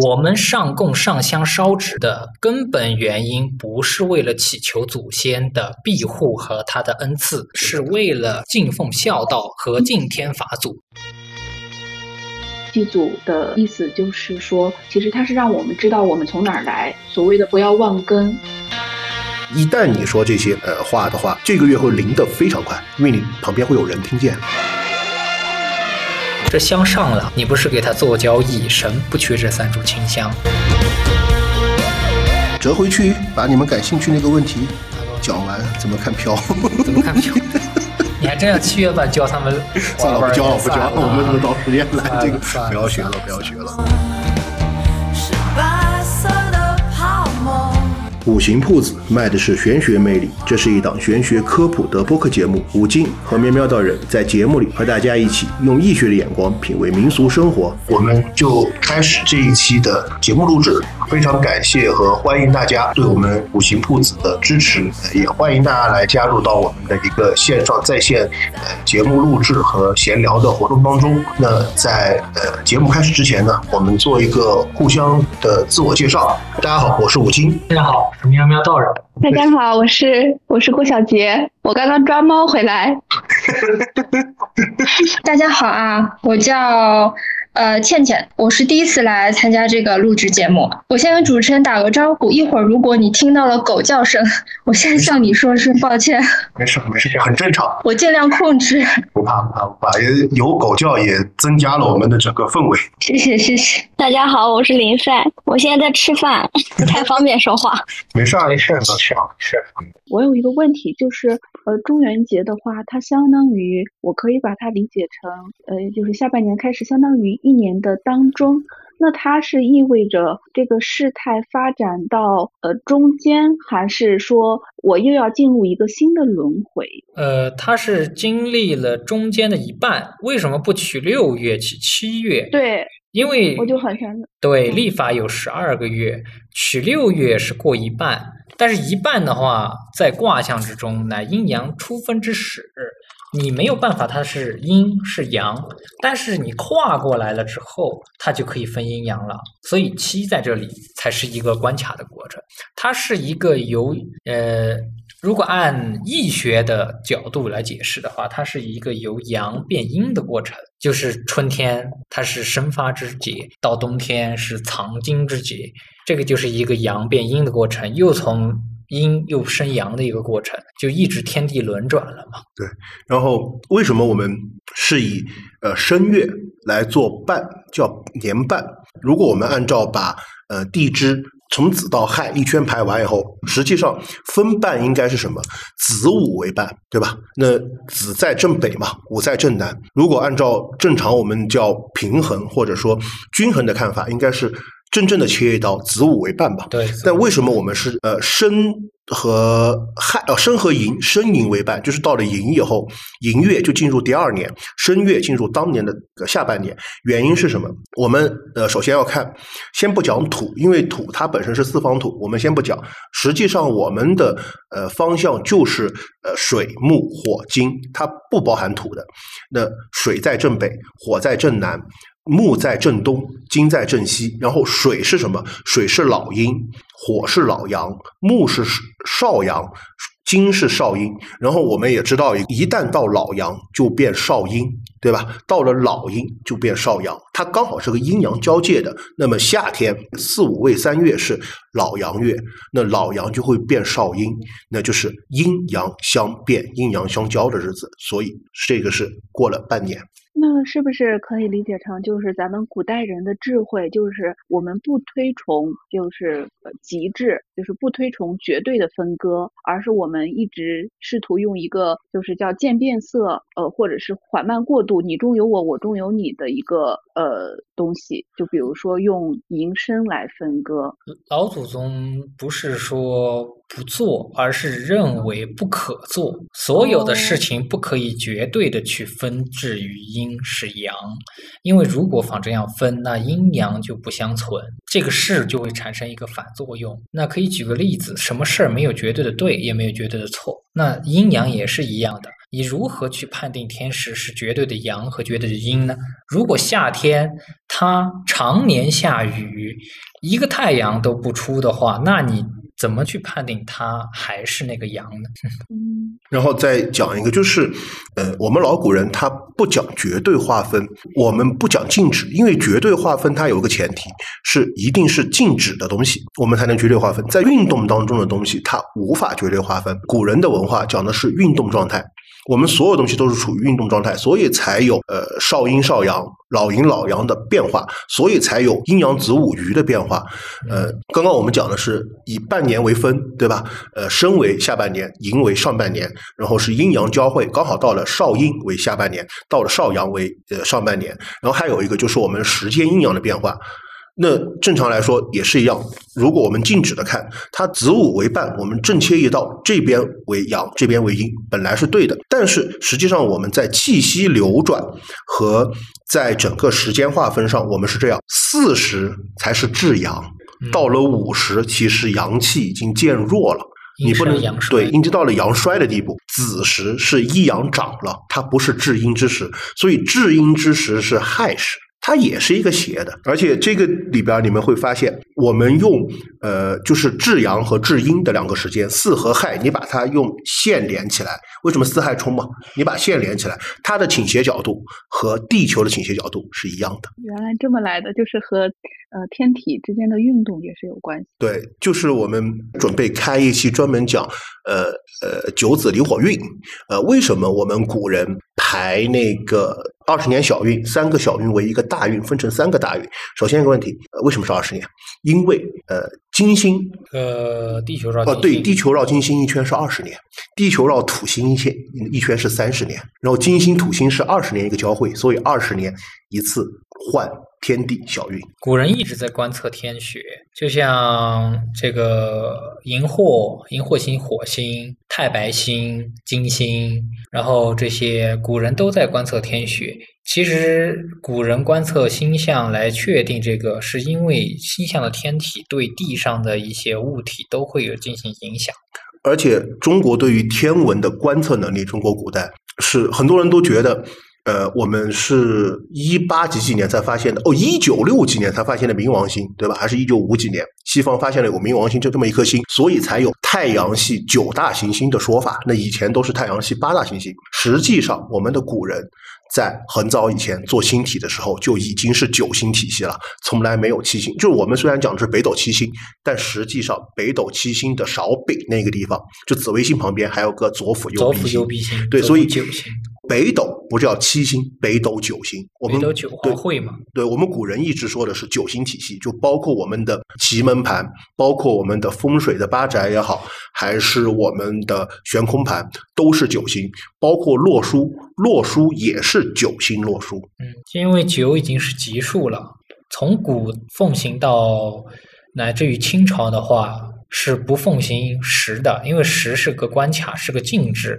我们上供上香烧纸的根本原因，不是为了祈求祖先的庇护和他的恩赐，是为了敬奉孝道和敬天法祖。祭祖的意思就是说，其实它是让我们知道我们从哪儿来，所谓的不要忘根。一旦你说这些呃话的话，这个月会灵的非常快，因为你旁边会有人听见。这香上了，你不是给他做交易，神不缺这三炷清香。折回去，把你们感兴趣那个问题讲完，怎么看飘？怎么看飘？你还真要七月半教他们？算了，不教了，不教了，我们找时间来这个，不要学了，不要学了。五行铺子卖的是玄学魅力，这是一档玄学科普的播客节目。五金和喵喵道人在节目里和大家一起用易学的眼光品味民俗生活。我们就开始这一期的节目录制，非常感谢和欢迎大家对我们五行铺子的支持，也欢迎大家来加入到我们的一个线上在线呃节目录制和闲聊的活动当中。那在呃节目开始之前呢，我们做一个互相的自我介绍。大家好，我是武金。大家好。我是喵喵道人，大家好，我是我是郭小杰，我刚刚抓猫回来。大家好啊，我叫。呃，倩倩，我是第一次来参加这个录制节目，我先跟主持人打个招呼。一会儿如果你听到了狗叫声，我先向你说声抱歉。没事没事，很正常。我尽量控制。不怕不怕不怕，有狗叫也增加了我们的整个氛围。谢谢谢谢。大家好，我是林赛，我现在在吃饭，不太方便说话。没事没事没事没事。我有一个问题，就是呃，中元节的话，它相当于我可以把它理解成呃，就是下半年开始，相当于。一年的当中，那它是意味着这个事态发展到呃中间，还是说我又要进入一个新的轮回？呃，它是经历了中间的一半。为什么不取六月，取七月？对，因为我就很想对历法有十二个月，取六月是过一半，但是一半的话，在卦象之中乃阴阳初分之始。你没有办法，它是阴是阳，但是你跨过来了之后，它就可以分阴阳了。所以七在这里才是一个关卡的过程，它是一个由呃，如果按易学的角度来解释的话，它是一个由阳变阴的过程。就是春天它是生发之节，到冬天是藏精之节，这个就是一个阳变阴的过程，又从。阴又生阳的一个过程，就一直天地轮转了嘛。对，然后为什么我们是以呃申月来做半，叫年半？如果我们按照把呃地支从子到亥一圈排完以后，实际上分半应该是什么？子午为半，对吧？那子在正北嘛，午在正南。如果按照正常我们叫平衡或者说均衡的看法，应该是。真正的切一刀，子午为半吧。对。但为什么我们是呃申和亥呃申和寅申寅为半？就是到了寅以后，寅月就进入第二年，申月进入当年的下半年。原因是什么？我们呃首先要看，先不讲土，因为土它本身是四方土，我们先不讲。实际上我们的呃方向就是呃水木火金，它不包含土的。那水在正北，火在正南。木在正东，金在正西，然后水是什么？水是老阴，火是老阳，木是少阳，金是少阴。然后我们也知道，一旦到老阳就变少阴，对吧？到了老阴就变少阳，它刚好是个阴阳交界的。那么夏天四五位三月是老阳月，那老阳就会变少阴，那就是阴阳相变、阴阳相交的日子。所以这个是过了半年。那是不是可以理解成，就是咱们古代人的智慧，就是我们不推崇，就是极致，就是不推崇绝对的分割，而是我们一直试图用一个就是叫渐变色，呃，或者是缓慢过渡，你中有我，我中有你的一个呃东西。就比如说用银身来分割。老祖宗不是说不做，而是认为不可做，所有的事情不可以绝对的去分置于阴。阴是阳，因为如果仿这样分，那阴阳就不相存，这个事就会产生一个反作用。那可以你举个例子，什么事儿没有绝对的对，也没有绝对的错，那阴阳也是一样的。你如何去判定天时是绝对的阳和绝对的阴呢？如果夏天它常年下雨，一个太阳都不出的话，那你怎么去判定它还是那个羊呢？嗯然后再讲一个，就是呃，我们老古人他不讲绝对划分，我们不讲静止，因为绝对划分它有一个前提是一定是静止的东西，我们才能绝对划分。在运动当中的东西，它无法绝对划分。古人的文化讲的是运动状态。我们所有东西都是处于运动状态，所以才有呃少阴少阳、老阴老阳的变化，所以才有阴阳子午鱼的变化。呃，刚刚我们讲的是以半年为分，对吧？呃，申为下半年，寅为上半年，然后是阴阳交汇，刚好到了少阴为下半年，到了少阳为呃上半年。然后还有一个就是我们时间阴阳的变化。那正常来说也是一样，如果我们静止的看，它子午为半，我们正切一道，这边为阳，这边为阴，本来是对的。但是实际上我们在气息流转和在整个时间划分上，我们是这样：四十才是至阳，到了五十，其实阳气已经渐弱了。你不能阳衰对，已经到了阳衰的地步。子时是一阳长了，它不是至阴之时，所以至阴之时是亥时。它也是一个邪的，而且这个里边你们会发现，我们用呃就是至阳和至阴的两个时间，巳和亥，你把它用线连起来，为什么巳亥冲嘛？你把线连起来，它的倾斜角度和地球的倾斜角度是一样的。原来这么来的，就是和呃天体之间的运动也是有关系。对，就是我们准备开一期专门讲，呃呃九子离火运，呃为什么我们古人排那个二十年小运，三个小运为一个大运，分成三个大运。首先一个问题，呃、为什么是二十年？因为呃金星呃，地球绕哦对，地球绕金星一圈是二十年，地球绕土星一圈一圈是三十年，然后金星土星是二十年一个交汇，所以二十年一次换天地小运。古人一直在观测天学，就像这个荧惑、荧惑星、火星、太白星、金星，然后这些古人都在观测天学。其实，古人观测星象来确定这个，是因为星象的天体对地上的一些物体都会有进行影响。而且中国对于天文的观测能力，中国古代是很多人都觉得，呃，我们是一八几几年才发现的，哦，一九六几年才发现的冥王星，对吧？还是一九五几年，西方发现了有冥王星就这么一颗星，所以才有太阳系九大行星的说法。那以前都是太阳系八大行星，实际上我们的古人。在很早以前做星体的时候，就已经是九星体系了，从来没有七星。就是我们虽然讲的是北斗七星，但实际上北斗七星的勺柄那个地方，就紫微星旁边还有个左辅右弼星。对，左所以北斗不叫七星，北斗九星。我们北斗九会嘛，对我们古人一直说的是九星体系，就包括我们的奇门盘，包括我们的风水的八宅也好，还是我们的悬空盘，都是九星，包括洛书，洛书也是九星洛书。嗯，因为九已经是级数了，从古奉行到乃至于清朝的话，是不奉行十的，因为十是个关卡，是个禁制，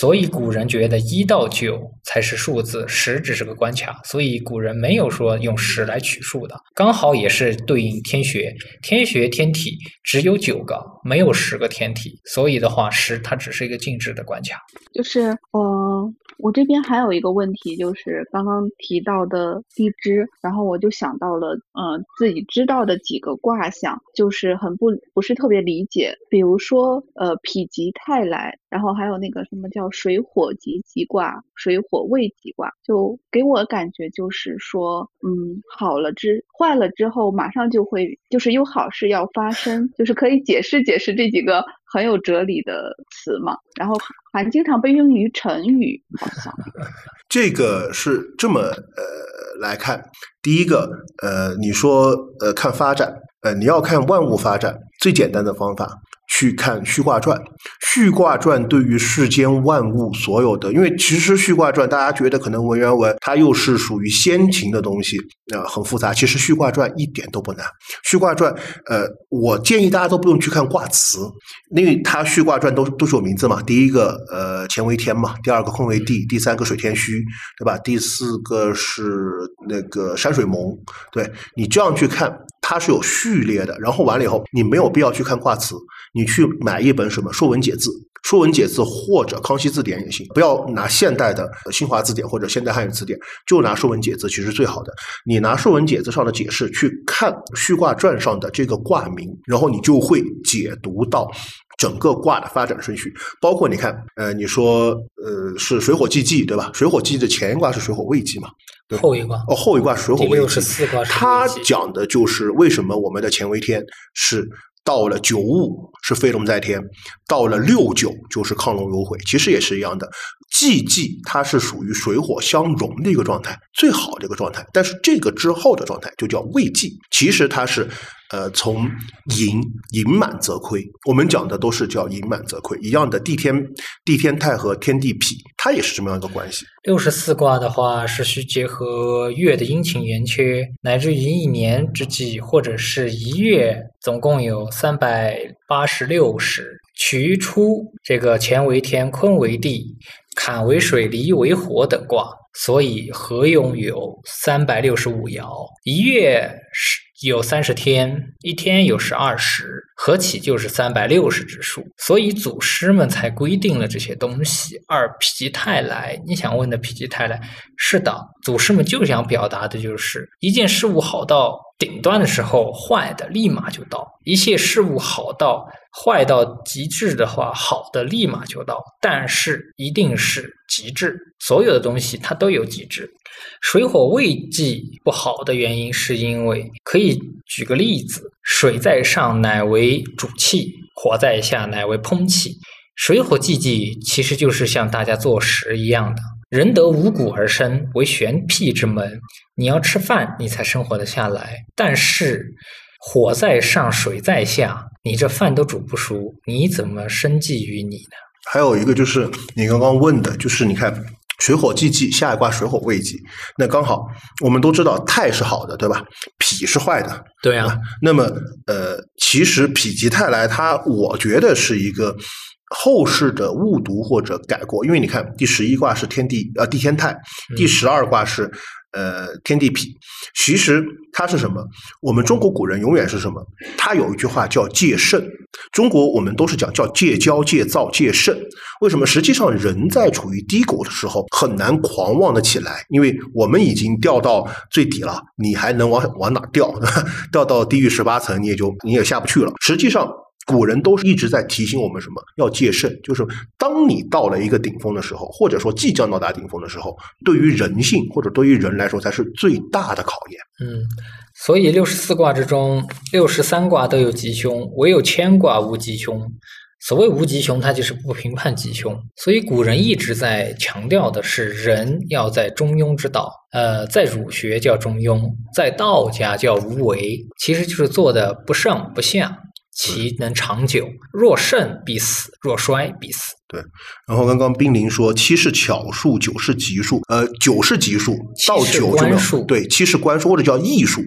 所以古人觉得一到九才是数字，十只是个关卡，所以古人没有说用十来取数的，刚好也是对应天学，天学天体只有九个，没有十个天体，所以的话十它只是一个静止的关卡。就是呃，我这边还有一个问题，就是刚刚提到的地支，然后我就想到了，呃，自己知道的几个卦象，就是很不不是特别理解，比如说呃否极泰来，然后还有那个什么叫水火极吉卦、水火未吉卦，就给我感觉就是说，嗯，好了之坏了之后，马上就会就是有好事要发生，就是可以解释解释这几个很有哲理的词嘛，然后还经常被用于成语，好像。这个是这么呃来看，第一个呃，你说呃看发展，呃你要看万物发展，最简单的方法去看《续卦传》。《续卦传》对于世间万物所有的，因为其实《续卦传》大家觉得可能文言文它又是属于先秦的东西，呃很复杂。其实《续卦传》一点都不难，《续卦传》呃，我建议大家都不用去看卦辞，因为它《续卦传》都都是有名字嘛。第一个呃乾为天嘛，第二个坤为地，第三个水天虚，对吧？第四个是那个山水蒙，对你这样去看，它是有序列的。然后完了以后，你没有必要去看卦辞，你去买一本什么《说文解字》。《说文解字》或者《康熙字典》也行，不要拿现代的新华字典或者现代汉语词典，就拿《说文解字》其实最好的。你拿《说文解字》上的解释去看《序卦传》上的这个卦名，然后你就会解读到整个卦的发展顺序。包括你看，呃，你说，呃，是水火既济，对吧？水火既济的前一卦是水火未济嘛？对后一卦哦，后一卦水火未济十四卦是它讲的就是为什么我们的乾为天是到了九五是飞龙在天，到了六九就是亢龙有悔，其实也是一样的。既济它是属于水火相融的一个状态，最好的一个状态。但是这个之后的状态就叫未济，其实它是呃从盈盈满则亏。我们讲的都是叫盈满则亏一样的。地天地天泰和天地痞，它也是这么样一个关系。六十四卦的话，是需结合月的阴晴圆缺，乃至于一年之计，或者是一月，总共有三百八十六时，取出这个乾为天，坤为地，坎为水，离为火等卦，所以合用有三百六十五爻，一月是有三十天，一天有十二时，合起就是三百六十之数。所以祖师们才规定了这些东西。二否极泰来，你想问的否极泰来，是的，祖师们就想表达的就是一件事物好到顶端的时候，坏的立马就到；一切事物好到坏到极致的话，好的立马就到，但是一定是极致。所有的东西它都有极致。水火未济不好的原因，是因为可以举个例子：水在上乃为主气，火在下乃为烹气。水火既济，其实就是像大家做食一样的，人得五谷而生，为玄辟之门。你要吃饭，你才生活得下来。但是火在上，水在下，你这饭都煮不熟，你怎么生计于你呢？还有一个就是你刚刚问的，就是你看水火既济，下一卦水火未济，那刚好我们都知道泰是好的，对吧？痞是坏的，对啊，那么呃，其实否极泰来，它我觉得是一个后世的误读或者改过，因为你看第十一卦是天地呃地天泰，第十二卦是呃天地痞，其实它是什么？我们中国古人永远是什么？他有一句话叫戒慎，中国我们都是讲叫戒骄、戒躁、戒慎。为什么？实际上人在处于低谷的时候很难狂妄的起来，因为我们已经掉到最底了，你还能往往哪掉？掉到地狱十八层，你也就你也下不去了。实际上。古人都是一直在提醒我们什么？要戒慎，就是当你到了一个顶峰的时候，或者说即将到达顶峰的时候，对于人性或者对于人来说才是最大的考验。嗯，所以六十四卦之中，六十三卦都有吉凶，唯有乾卦无吉凶。所谓无吉凶，它就是不评判吉凶。所以古人一直在强调的是，人要在中庸之道。呃，在儒学叫中庸，在道家叫无为，其实就是做的不上不下，其能长久。若盛必死，若衰必死。对然后刚刚冰凌说七是巧数，九是奇数。呃，九是奇数，到九就没有对，七是官数或者叫艺数，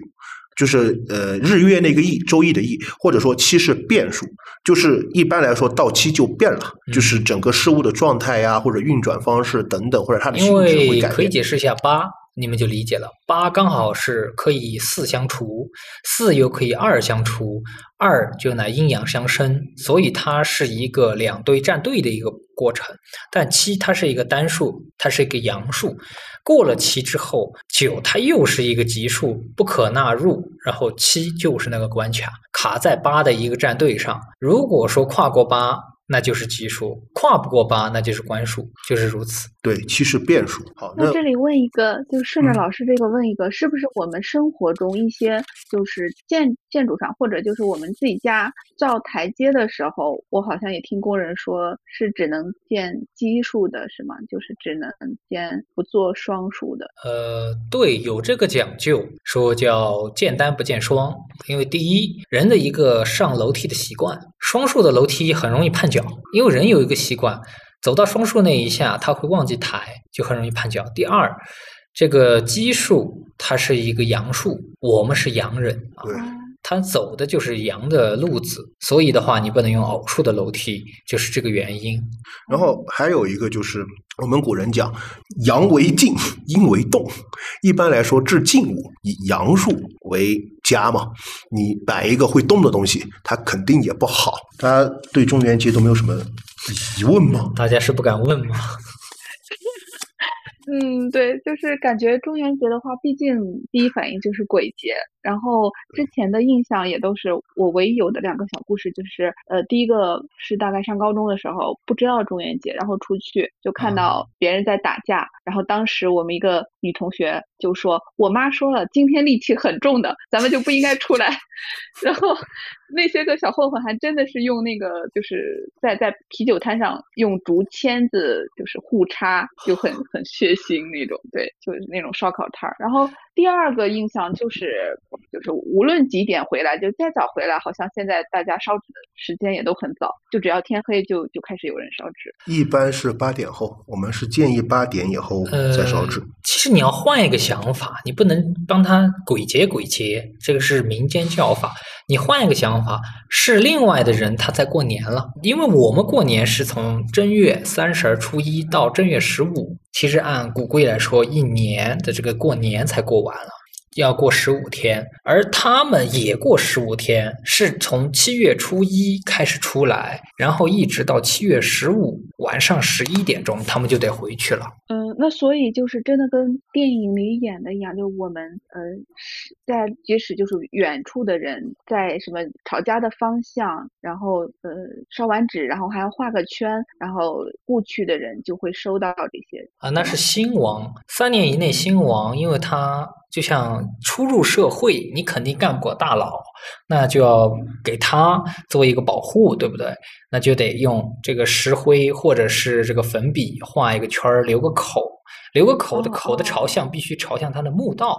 就是呃日月那个易，周易的易，或者说七是变数，就是一般来说到七就变了，嗯就是整个事物的状态呀，或者运转方式等等，或者它的性质会改变。可以解释一下八，你们就理解了。八刚好是可以四相除，四又可以二相除，二就乃阴阳相生，所以它是一个两对站队的一个过程。但七它是一个单数，它是一个阳数。过了七之后，九它又是一个奇数，不可纳入，然后七就是那个关卡，卡在八的一个站队上。如果说跨过八，那就是奇数；跨不过八，那就是关数，就是如此。对，其实变数。好，那那这里问一个，就顺着嗯老师这个问一个，是不是我们生活中一些就是建建筑上，或者就是我们自己家造台阶的时候，我好像也听工人说是只能建奇数的，是吗？就是只能建不做双数的。呃，对，有这个讲究，说叫建单不见双。因为第一，人的一个上楼梯的习惯，双数的楼梯很容易绊脚，因为人有一个习惯，走到双数那一下，他会忘记抬，就很容易绊脚。第二，这个奇数它是一个阳数，我们是阳人啊，对他走的就是阳的路子，所以的话，你不能用偶数的楼梯，就是这个原因。然后还有一个就是我们古人讲阳为静，阴为动。一般来说，治静物以阳数为家嘛，你摆一个会动的东西，它肯定也不好。大家对中元节都没有什么疑问吗？大家是不敢问吗？嗯，对，就是感觉中元节的话，毕竟第一反应就是鬼节，然后之前的印象也都是我唯一有的两个小故事，就是呃，第一个是大概上高中的时候不知道中元节，然后出去就看到别人在打架，然后当时我们一个女同学就说，我妈说了，今天戾气很重的，咱们就不应该出来，然后那些个小混混还真的是用那个就是在在啤酒摊上用竹签子就是互插，就很很血腥那种，对，就是那种烧烤摊儿。然后第二个印象就是就是无论几点回来，就再早回来，好像现在大家烧纸的时间也都很早，就只要天黑就就开始有人烧纸。一般是八点后，我们是建议八点以后再烧纸。呃其实你要换一个想法，你不能帮他鬼节鬼节，这个是民间叫法。你换一个想法，是另外的人他在过年了，因为我们过年是从正月三十儿初一到正月十五，其实按古规来说，一年的这个过年才过完了。要过十五天，而他们也过十五天，是从七月初一开始出来，然后一直到七月十五晚上十一点钟，他们就得回去了。嗯，那所以就是真的跟电影里演的一样，就我们呃是在即使就是远处的人在什么吵架的方向，然后呃烧完纸，然后还要画个圈，然后过去的人就会收到这些。啊，那是兴亡，三年以内兴亡，因为他就像初入社会，你肯定干不过大佬，那就要给他做一个保护，对不对？那就得用这个石灰或者是这个粉笔画一个圈儿，留个口，留个口的哦口的哦朝向必须朝向他的墓道。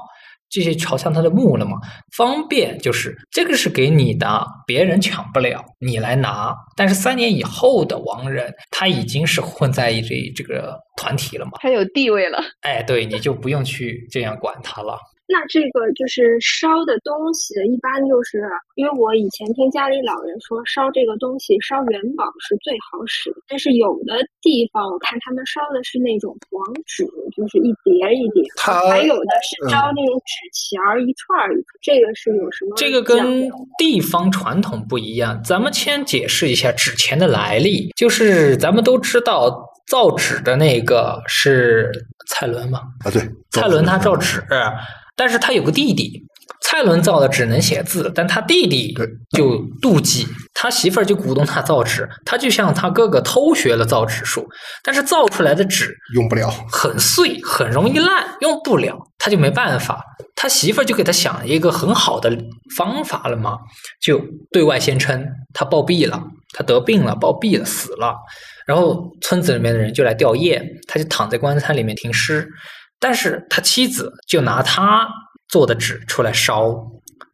这些朝向他的墓了嘛，方便就是这个是给你的，别人抢不了，你来拿。但是三年以后的亡人，他已经是混在这这个团体了嘛，他有地位了。哎，对，你就不用去这样管他了。那这个就是烧的东西，一般就是因为我以前听家里老人说，烧这个东西烧元宝是最好使的。但是有的地方我看他们烧的是那种黄纸，就是一叠一叠，还有的是烧那种纸钱儿一串儿一串儿。这个是有什么这个跟地方传统不一样，咱们先解释一下纸钱的来历。就是咱们都知道造纸的那个是蔡伦嘛，啊，对，蔡伦他造纸，但是他有个弟弟。蔡伦造的只能写字，但他弟弟就妒忌，他媳妇儿就鼓动他造纸，他就向他哥哥偷学了造纸术，但是造出来的纸用不了。很碎，很容易烂，用不了，他就没办法。他媳妇儿就给他想了一个很好的方法了嘛，就对外宣称他暴毙了，他得病了，暴毙了，死了。然后村子里面的人就来吊唁，他就躺在棺材里面停尸。但是他妻子就拿他做的纸出来烧，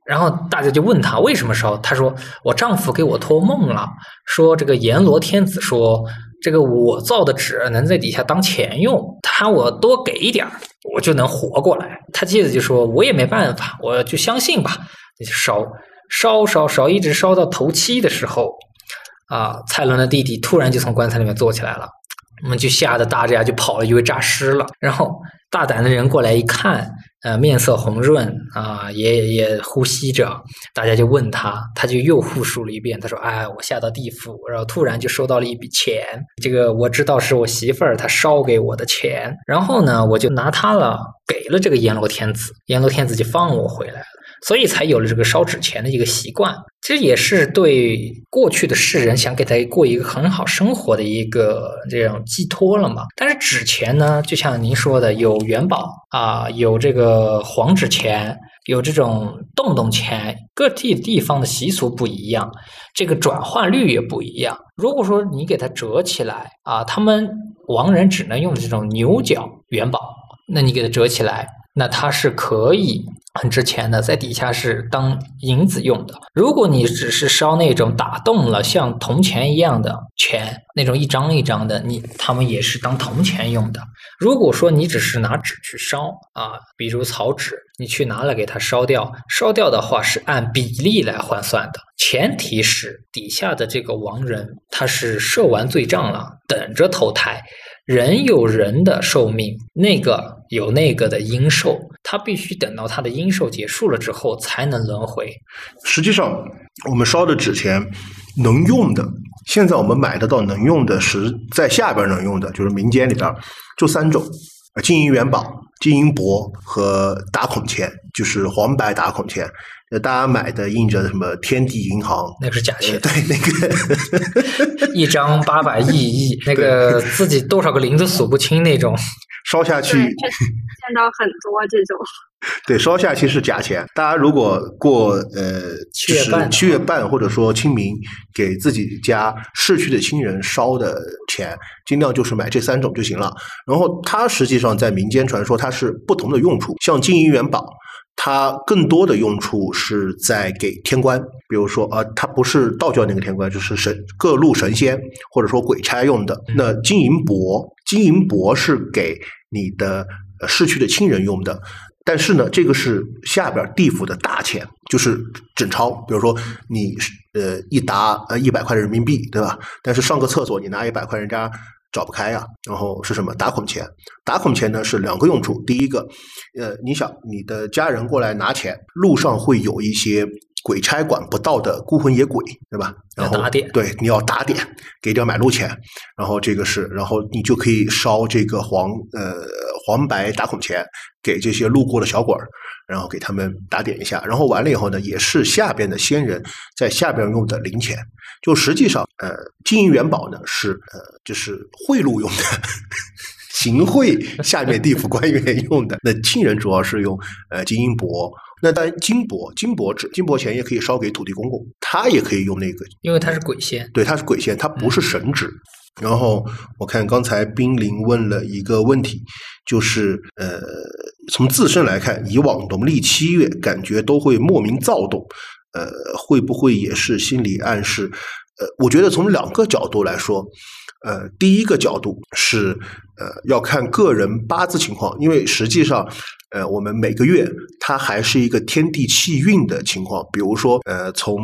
然后大家就问他为什么烧，他说我丈夫给我托梦了，说这个阎罗天子说这个我造的纸能在底下当钱用，他我多给一点，我就能活过来。他妻子就说我也没办法，我就相信吧，那就烧烧烧烧，一直烧到头七的时候，啊，蔡伦的弟弟突然就从棺材里面坐起来了。我们就吓得大家就跑了，以为诈尸了。然后大胆的人过来一看，呃，面色红润啊、也也呼吸着。大家就问他，他就又复述了一遍。他说：“哎，我下到地府，然后突然就收到了一笔钱，这个我知道是我媳妇儿她烧给我的钱。然后呢，我就拿它了，给了这个阎罗天子，阎罗天子就放我回来了。”所以才有了这个烧纸钱的一个习惯，其实也是对过去的世人想给他过一个很好生活的一个这种寄托了嘛。但是纸钱呢，就像您说的，有元宝啊，有这个黄纸钱，有这种洞洞钱，各地地方的习俗不一样，这个转换率也不一样。如果说你给它折起来啊，他们亡人只能用这种牛角元宝，那你给它折起来，那它是可以很值钱的，在底下是当银子用的。如果你只是烧那种打洞了像铜钱一样的钱，那种一张一张的，你他们也是当铜钱用的。如果说你只是拿纸去烧啊，比如草纸，你去拿了给它烧掉，烧掉的话是按比例来换算的，前提是底下的这个亡人他是涉完罪障了，等着投胎。人有人的寿命，那个有那个的阴寿，它必须等到它的阴寿结束了之后才能轮回。实际上，我们烧的纸钱能用的，现在我们买得到能用的，是在下边能用的，就是民间里边就三种：金银元宝、金银箔和打孔钱，就是黄白打孔钱。呃，大家买的印着什么天地银行，那个是假呃钱，对那个 一张八百亿亿，那个自己多少个零子数不清那种。烧下去见到很多这种。对，烧下去是假钱。大家如果过呃就是七月半七月半或者说清明，给自己家逝去的亲人烧的钱，尽量就是买这三种就行了。然后它实际上在民间传说它是不同的用处，像金银元宝。它更多的用处是在给天官，比如说，呃，它不是道教那个天官，就是神各路神仙或者说鬼差用的。那金银箔，金银箔是给你的呃逝去的亲人用的。但是呢，这个是下边地府的大钱，就是整钞。比如说你呃一沓呃一百块人民币，对吧？但是上个厕所你拿一百块，人家找不开呀、然后是什么打孔钱？打孔钱呢是两个用处。第一个，呃，你想你的家人过来拿钱，路上会有一些鬼差管不到的孤魂野鬼，对吧？然后打点对，你要打点，给点买路钱，然后这个是，然后你就可以烧这个黄呃黄白打孔钱给这些路过的小鬼儿，然后给他们打点一下，然后完了以后呢，也是下边的仙人在下边用的零钱。就实际上，呃，金银元宝呢是呃就是贿赂用的。行贿下面地府官员用的，那亲人主要是用呃金银箔，那当然金箔、金箔纸、金箔钱也可以烧给土地公公，他也可以用那个因为它是鬼仙，对，它是鬼仙，它不是神纸。然后我看刚才冰凌问了一个问题，就是呃，从自身来看，以往农历七月感觉都会莫名躁动，呃，会不会也是心理暗示？呃，我觉得从两个角度来说，呃，第一个角度是呃要看个人八字情况，因为实际上，呃，我们每个月它还是一个天地气运的情况，比如说呃从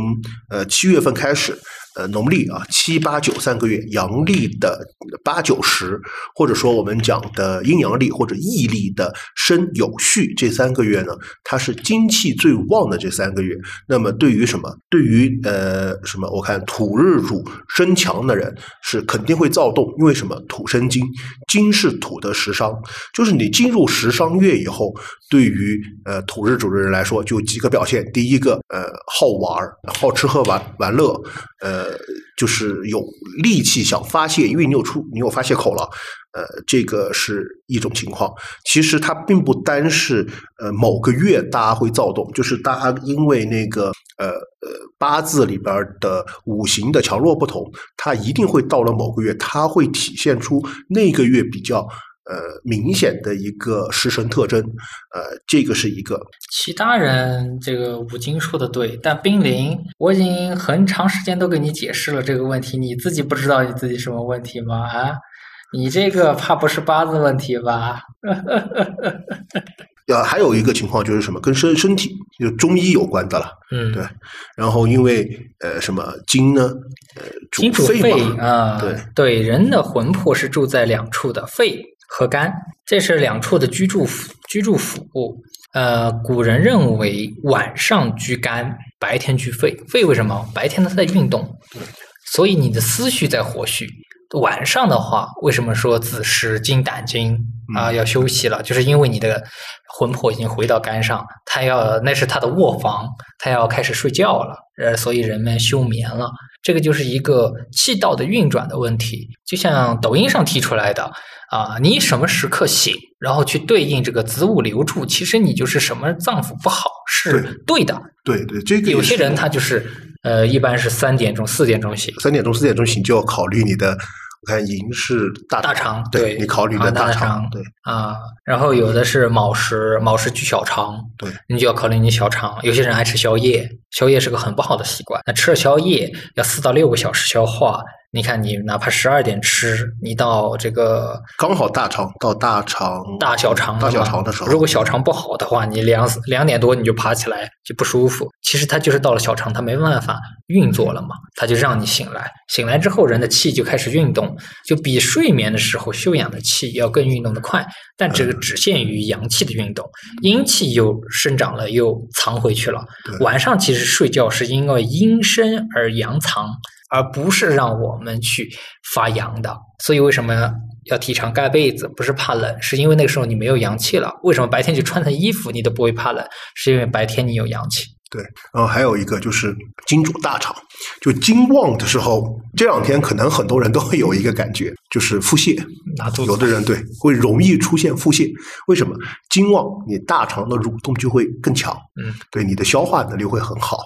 呃七月份开始。呃，农历啊，七八九三个月，阳历的八九十，或者说我们讲的阴阳历或者阴历的申酉戌这三个月呢，它是精气最旺的这三个月。那么对于什么？对于呃什么？我看土日主身强的人是肯定会躁动，因为什么？土生金，金是土的食伤，就是你进入食伤月以后，对于呃土日主的人来说，就几个表现。第一个，呃，好玩，好吃喝玩玩乐，呃，呃就是有力气想发泄，因为你有出你有发泄口了，呃，这个是一种情况。其实它并不单是呃某个月大家会躁动，就是大家因为那个呃呃八字里边的五行的强弱不同，它一定会到了某个月，它会体现出那个月比较。呃，明显的一个食神特征，呃，这个是一个。其他人这个五金说的对，但冰凌，我已经很长时间都给你解释了这个问题，你自己不知道你自己什么问题吗？啊，你这个怕不是八字问题吧？呃，还有一个情况就是什么，跟身身体，就中医有关的了。嗯，对然后因为呃什么金呢，呃主肺啊，对对，人的魂魄是住在两处的，肺和肝，这是两处的居住府居住府。呃，古人认为晚上居肝，白天居肺。肺为什么？白天它在运动，所以你的思绪在活蓄。晚上的话，为什么说子时金胆经啊、要休息了？就是因为你的魂魄已经回到肝上，它要那是它的卧房，它要开始睡觉了，呃，所以人们休眠了。这个就是一个气道的运转的问题，就像抖音上提出来的啊，你什么时刻醒，然后去对应这个子午流注，其实你就是什么脏腑不好是对的。对对，这个。有些人他就是呃，一般是三点钟、四点钟醒，三点钟、四点钟醒就要考虑你的，我看银是大大肠对你考虑你的啊大肠，对啊，然后有的是卯时，卯时去小肠，对，你就要考虑你小肠。有些人爱吃宵夜，宵夜是个很不好的习惯。那吃了宵夜要四到六个小时消化，你看，你哪怕十二点吃，你到这个刚好大肠到大肠大小肠大小肠的时候，如果小肠不好的话，你两两点多你就爬起来就不舒服。其实它就是到了小肠，它没办法运作了嘛，它就让你醒来。醒来之后，人的气就开始运动，就比睡眠的时候休养的气要更运动的快。但这个只限于阳气的运动，阴气又生长了又藏回去了。晚上其实睡觉是因为阴生而阳藏，而不是让我们去发阳的。所以为什么要提倡盖被子？不是怕冷，是因为那个时候你没有阳气了。为什么白天就穿的衣服你都不会怕冷？是因为白天你有阳气。对，然后还有一个就是金主大肠，就金旺的时候，这两天可能很多人都会有一个感觉，就是腹泻。有的人对会容易出现腹泻，为什么？金旺，你大肠的蠕动就会更强，嗯，对你的消化能力会很好。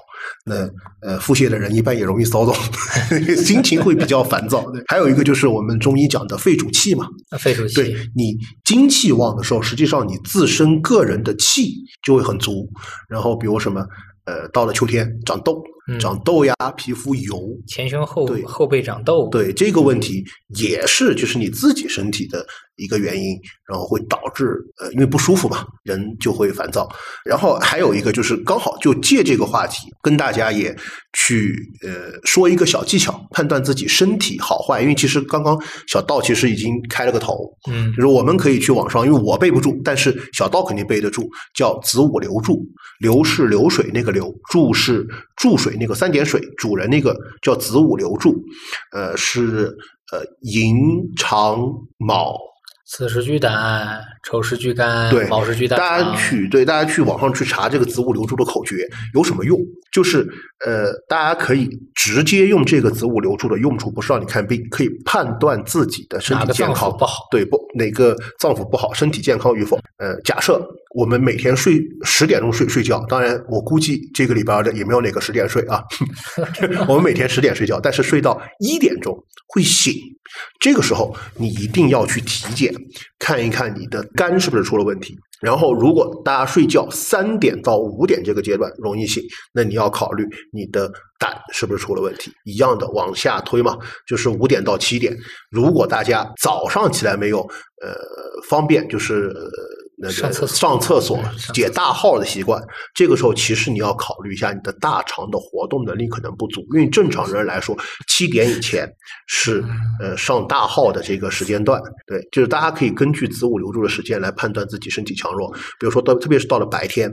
那呃，腹泻的人一般也容易骚动，心情会比较烦躁。对，还有一个就是我们中医讲的肺主气嘛，肺主气对，你精气旺的时候，实际上你自身个人的气就会很足。然后比如什么，呃，到了秋天长痘，嗯长痘呀，皮肤油，前胸后对后背长痘，对这个问题也是就是你自己身体的一个原因，然后会导致呃因为不舒服嘛，人就会烦躁。然后还有一个就是刚好就借这个话题跟大家也去呃说一个小技巧，判断自己身体好坏。因为其实刚刚小道其实已经开了个头，嗯就是我们可以去网上，因为我背不住，但是小道肯定背得住，叫子午流注。流是流水那个流，注是注水那个三点水，主人那个叫子午流注。呃，是呃寅长卯。子时居胆，丑时居肝，对卯时居大大家肠。去对大家去网上去查这个子午流注的口诀有什么用？就是呃，大家可以直接用这个子午流注的用处，不是让你看病，可以判断自己的身体健康不好对不哪个脏腑不好，身体健康与否。呃，假设我们每天睡十点钟睡睡觉，当然我估计这个里边的也没有哪个十点睡啊，我们每天十点睡觉，但是睡到一点钟会醒。这个时候你一定要去体检，看一看你的肝是不是出了问题。然后，如果大家睡觉三点到五点这个阶段容易醒，那你要考虑你的胆是不是出了问题。一样的往下推嘛，就是五点到七点。如果大家早上起来没有呃方便，就是。那个上厕所解大号的习惯，这个时候其实你要考虑一下你的大肠的活动能力可能不足，因为正常人来说，七点以前是嗯呃上大号的这个时间段。对，就是大家可以根据子午流注的时间来判断自己身体强弱。比如说到，特别是到了白天，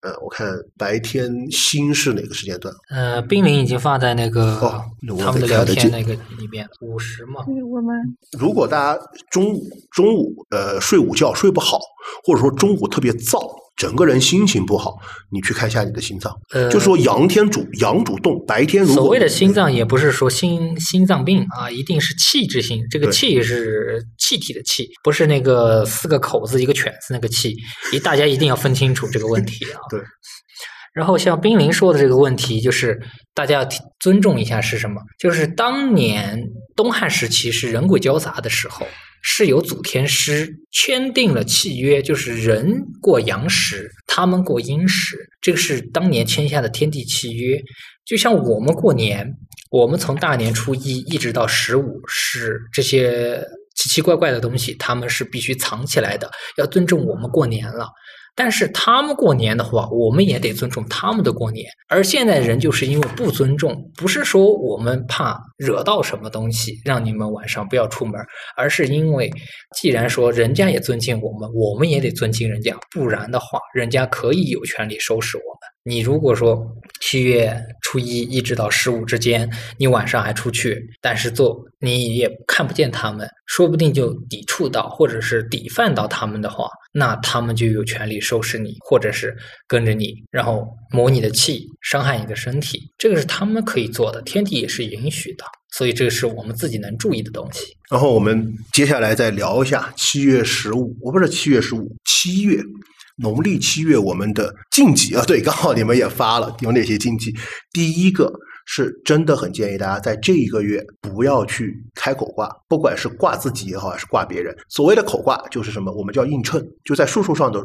呃，我看白天心是哪个时间段？呃，冰凌已经放在那个哦他们的聊天那个里面，五十嘛。对我们如果大家中午中午呃睡午觉睡不好，或者说中午特别燥，整个人心情不好，你去看一下你的心脏。呃，就说阳天主阳主动，白天如果所谓的心脏也不是说心心脏病啊，一定是气之心。这个气是气体的气，不是那个四个口子一个犬子那个气。一大家一定要分清楚 这个问题啊。对。然后像冰凌说的这个问题，就是大家要尊重一下是什么？就是当年东汉时期是人鬼交杂的时候，是由祖天师签订了契约，就是人过阳时，他们过阴时，这个是当年签下的天地契约。就像我们过年，我们从大年初一一直到十五，是这些奇奇怪怪的东西，他们是必须藏起来的，要尊重我们过年了。但是他们过年的话，我们也得尊重他们的过年。而现在人就是因为不尊重，不是说我们怕惹到什么东西，让你们晚上不要出门，而是因为既然说人家也尊敬我们，我们也得尊敬人家，不然的话，人家可以有权利收拾我们。你如果说七月初一一直到十五之间，你晚上还出去，但是做你也看不见他们，说不定就抵触到或者是抵犯到他们的话，那他们就有权利收拾你，或者是跟着你，然后磨你的气，伤害你的身体，这个是他们可以做的，天地也是允许的，所以这个是我们自己能注意的东西。然后我们接下来再聊一下七月十五，我不是七月十五，七月农历七月我们的禁忌啊，对，刚好你们也发了 有哪些禁忌？第一个是真的很建议大家在这一个月不要去开口挂，不管是挂自己也好，还是挂别人。所谓的口挂就是什么？我们叫映衬，就在术数上的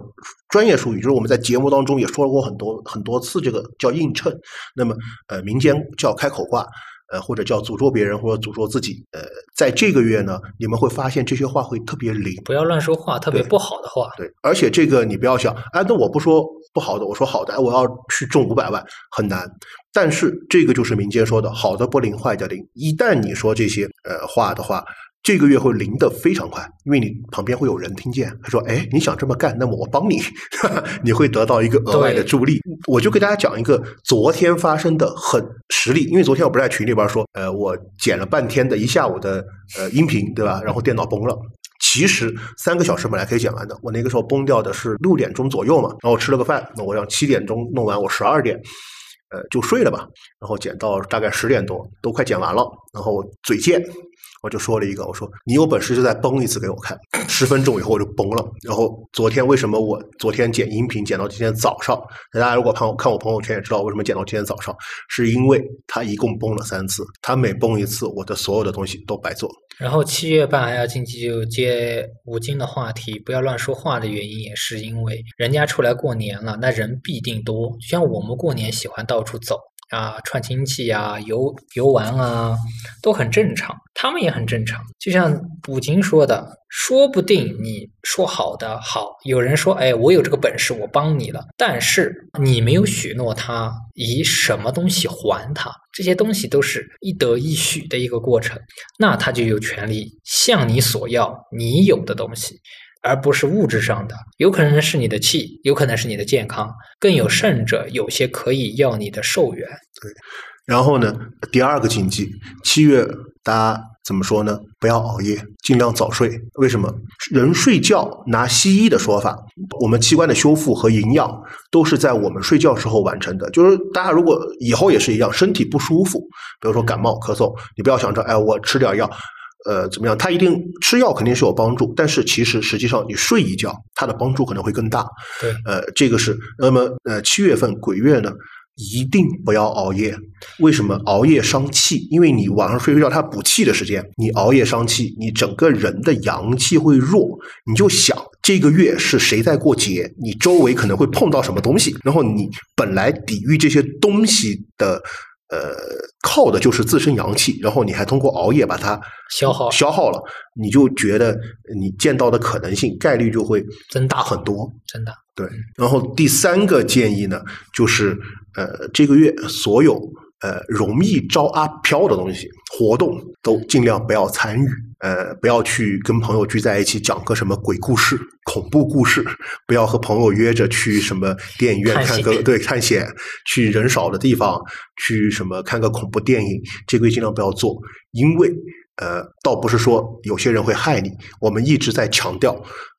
专业术语，就是我们在节目当中也说过很多很多次，这个叫映衬。那么呃，民间叫开口挂。呃，或者叫诅咒别人或者诅咒自己，呃，在这个月呢，你们会发现这些话会特别灵。不要乱说话，特别不好的话。对，而且这个你不要想，哎，那我不说不好的，我说好的，哎，我要去中五百万很难。但是这个就是民间说的“好的不灵，坏的灵”。一旦你说这些呃话的话，这个月会灵的非常快，因为你旁边会有人听见，他说：“哎，你想这么干，那么我帮你。”你会得到一个额外的助力。我就给大家讲一个昨天发生的很实例，因为昨天我不是在群里边说，呃，我剪了半天的一下午的呃音频，对吧？然后电脑崩了。其实三个小时本来可以剪完的，我那个时候崩掉的是六点钟左右嘛，然后我吃了个饭，那我让七点钟弄完，我十二点，呃，就睡了吧，然后剪到大概十点多，都快剪完了，然后嘴贱，我就说了一个，我说你有本事就再崩一次给我看，十分钟以后我就崩了。然后昨天为什么我昨天剪音频剪到今天早上？大家如果看我看我朋友圈也知道为什么剪到今天早上，是因为他一共崩了三次，他每崩一次，我的所有的东西都白做。然后七月半还要进去就接吴京的话题，不要乱说话的原因也是因为人家出来过年了，那人必定多。就像我们过年喜欢到处走啊，串亲戚啊，游游玩啊，都很正常，他们也很正常。就像五金说的，说不定你说好的好，有人说哎，我有这个本事，我帮你了，但是你没有许诺他以什么东西还他，这些东西都是一得一许的一个过程。那他就有权利向你索要你有的东西，而不是物质上的。有可能是你的气，有可能是你的健康，更有甚者，有些可以要你的寿元。对然后呢，第二个禁忌，七月大家怎么说呢？不要熬夜，尽量早睡。为什么？人睡觉，拿西医的说法，我们器官的修复和营养都是在我们睡觉时候完成的。就是大家如果以后也是一样，身体不舒服，比如说感冒、咳嗽，你不要想着，哎，我吃点药。呃，怎么样？它一定吃药肯定是有帮助，但是其实实际上你睡一觉，它的帮助可能会更大。对，呃，这个是那么呃七月份鬼月呢，一定不要熬夜。为什么熬夜伤气？因为你晚上睡觉，它补气的时间，你熬夜伤气，你整个人的阳气会弱。你就想这个月是谁在过节，你周围可能会碰到什么东西，然后你本来抵御这些东西的。呃，靠的就是自身阳气，然后你还通过熬夜把它消耗消耗了，你就觉得你见到的可能性概率就会增大大很多。真的。对，然后第三个建议呢，就是呃，这个月所有呃容易招阿飘的东西活动都尽量不要参与，呃，不要去跟朋友聚在一起讲个什么鬼故事、恐怖故事，不要和朋友约着去什么电影院看个对探险，去人少的地方去什么看个恐怖电影，这个月尽量不要做，因为呃，倒不是说有些人会害你，我们一直在强调。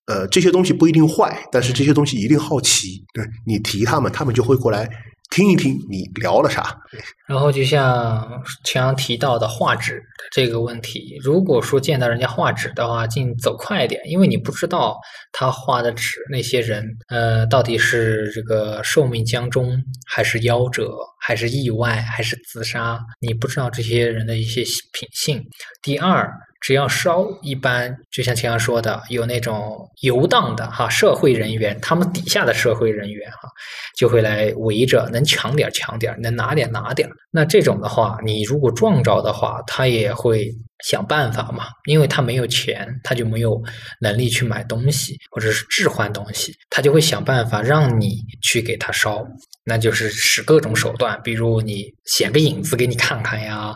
呃，这些东西不一定坏，但是这些东西一定好奇。对你提他们，他们就会过来听一听你聊了啥。然后就像强提到的画纸这个问题，如果说见到人家画纸的话，尽走快一点，因为你不知道他画的纸那些人，呃，到底是这个寿命将终，还是夭折，还是意外，还是自杀，你不知道这些人的一些品性。第二。只要烧，一般就像秦阳说的，有那种游荡的哈社会人员，他们底下的社会人员哈，就会来围着，能抢点抢点，能拿点拿点。那这种的话，你如果撞着的话，他也会想办法嘛，因为他没有钱，他就没有能力去买东西或者是置换东西，他就会想办法让你去给他烧，那就是使各种手段，比如你显个影子给你看看呀。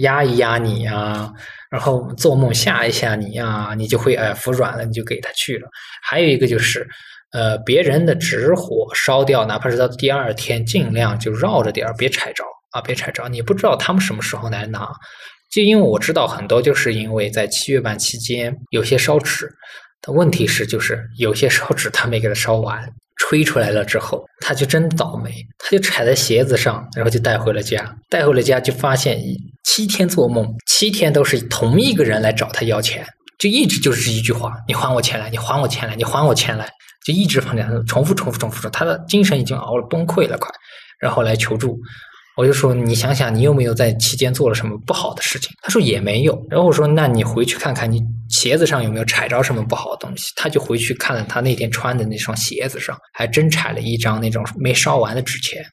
压一压你呀，然后做梦吓一吓你呀，你就会哎服软了，你就给他去了。还有一个就是，呃，别人的纸火烧掉，哪怕是到第二天，尽量就绕着点儿，别踩着啊，别踩着。你不知道他们什么时候来拿，就因为我知道很多，就是因为在七月半期间有些烧纸，的问题是就是有些烧纸他没给他烧完。吹出来了之后，他就真倒霉，他就踩在鞋子上，然后就带回了家。带回了家就发现七天做梦，七天都是同一个人来找他要钱，就一直就是一句话：“你还我钱来，你还我钱来，你还我钱来。”就一直放在重复、重复、重复说，他的精神已经熬了，崩溃了，快，然后来求助。我就说，你想想，你有没有在期间做了什么不好的事情？他说也没有。然后我说，那你回去看看，你鞋子上有没有踩着什么不好的东西？他就回去看了他那天穿的那双鞋子上，还真踩了一张那种没烧完的纸钱。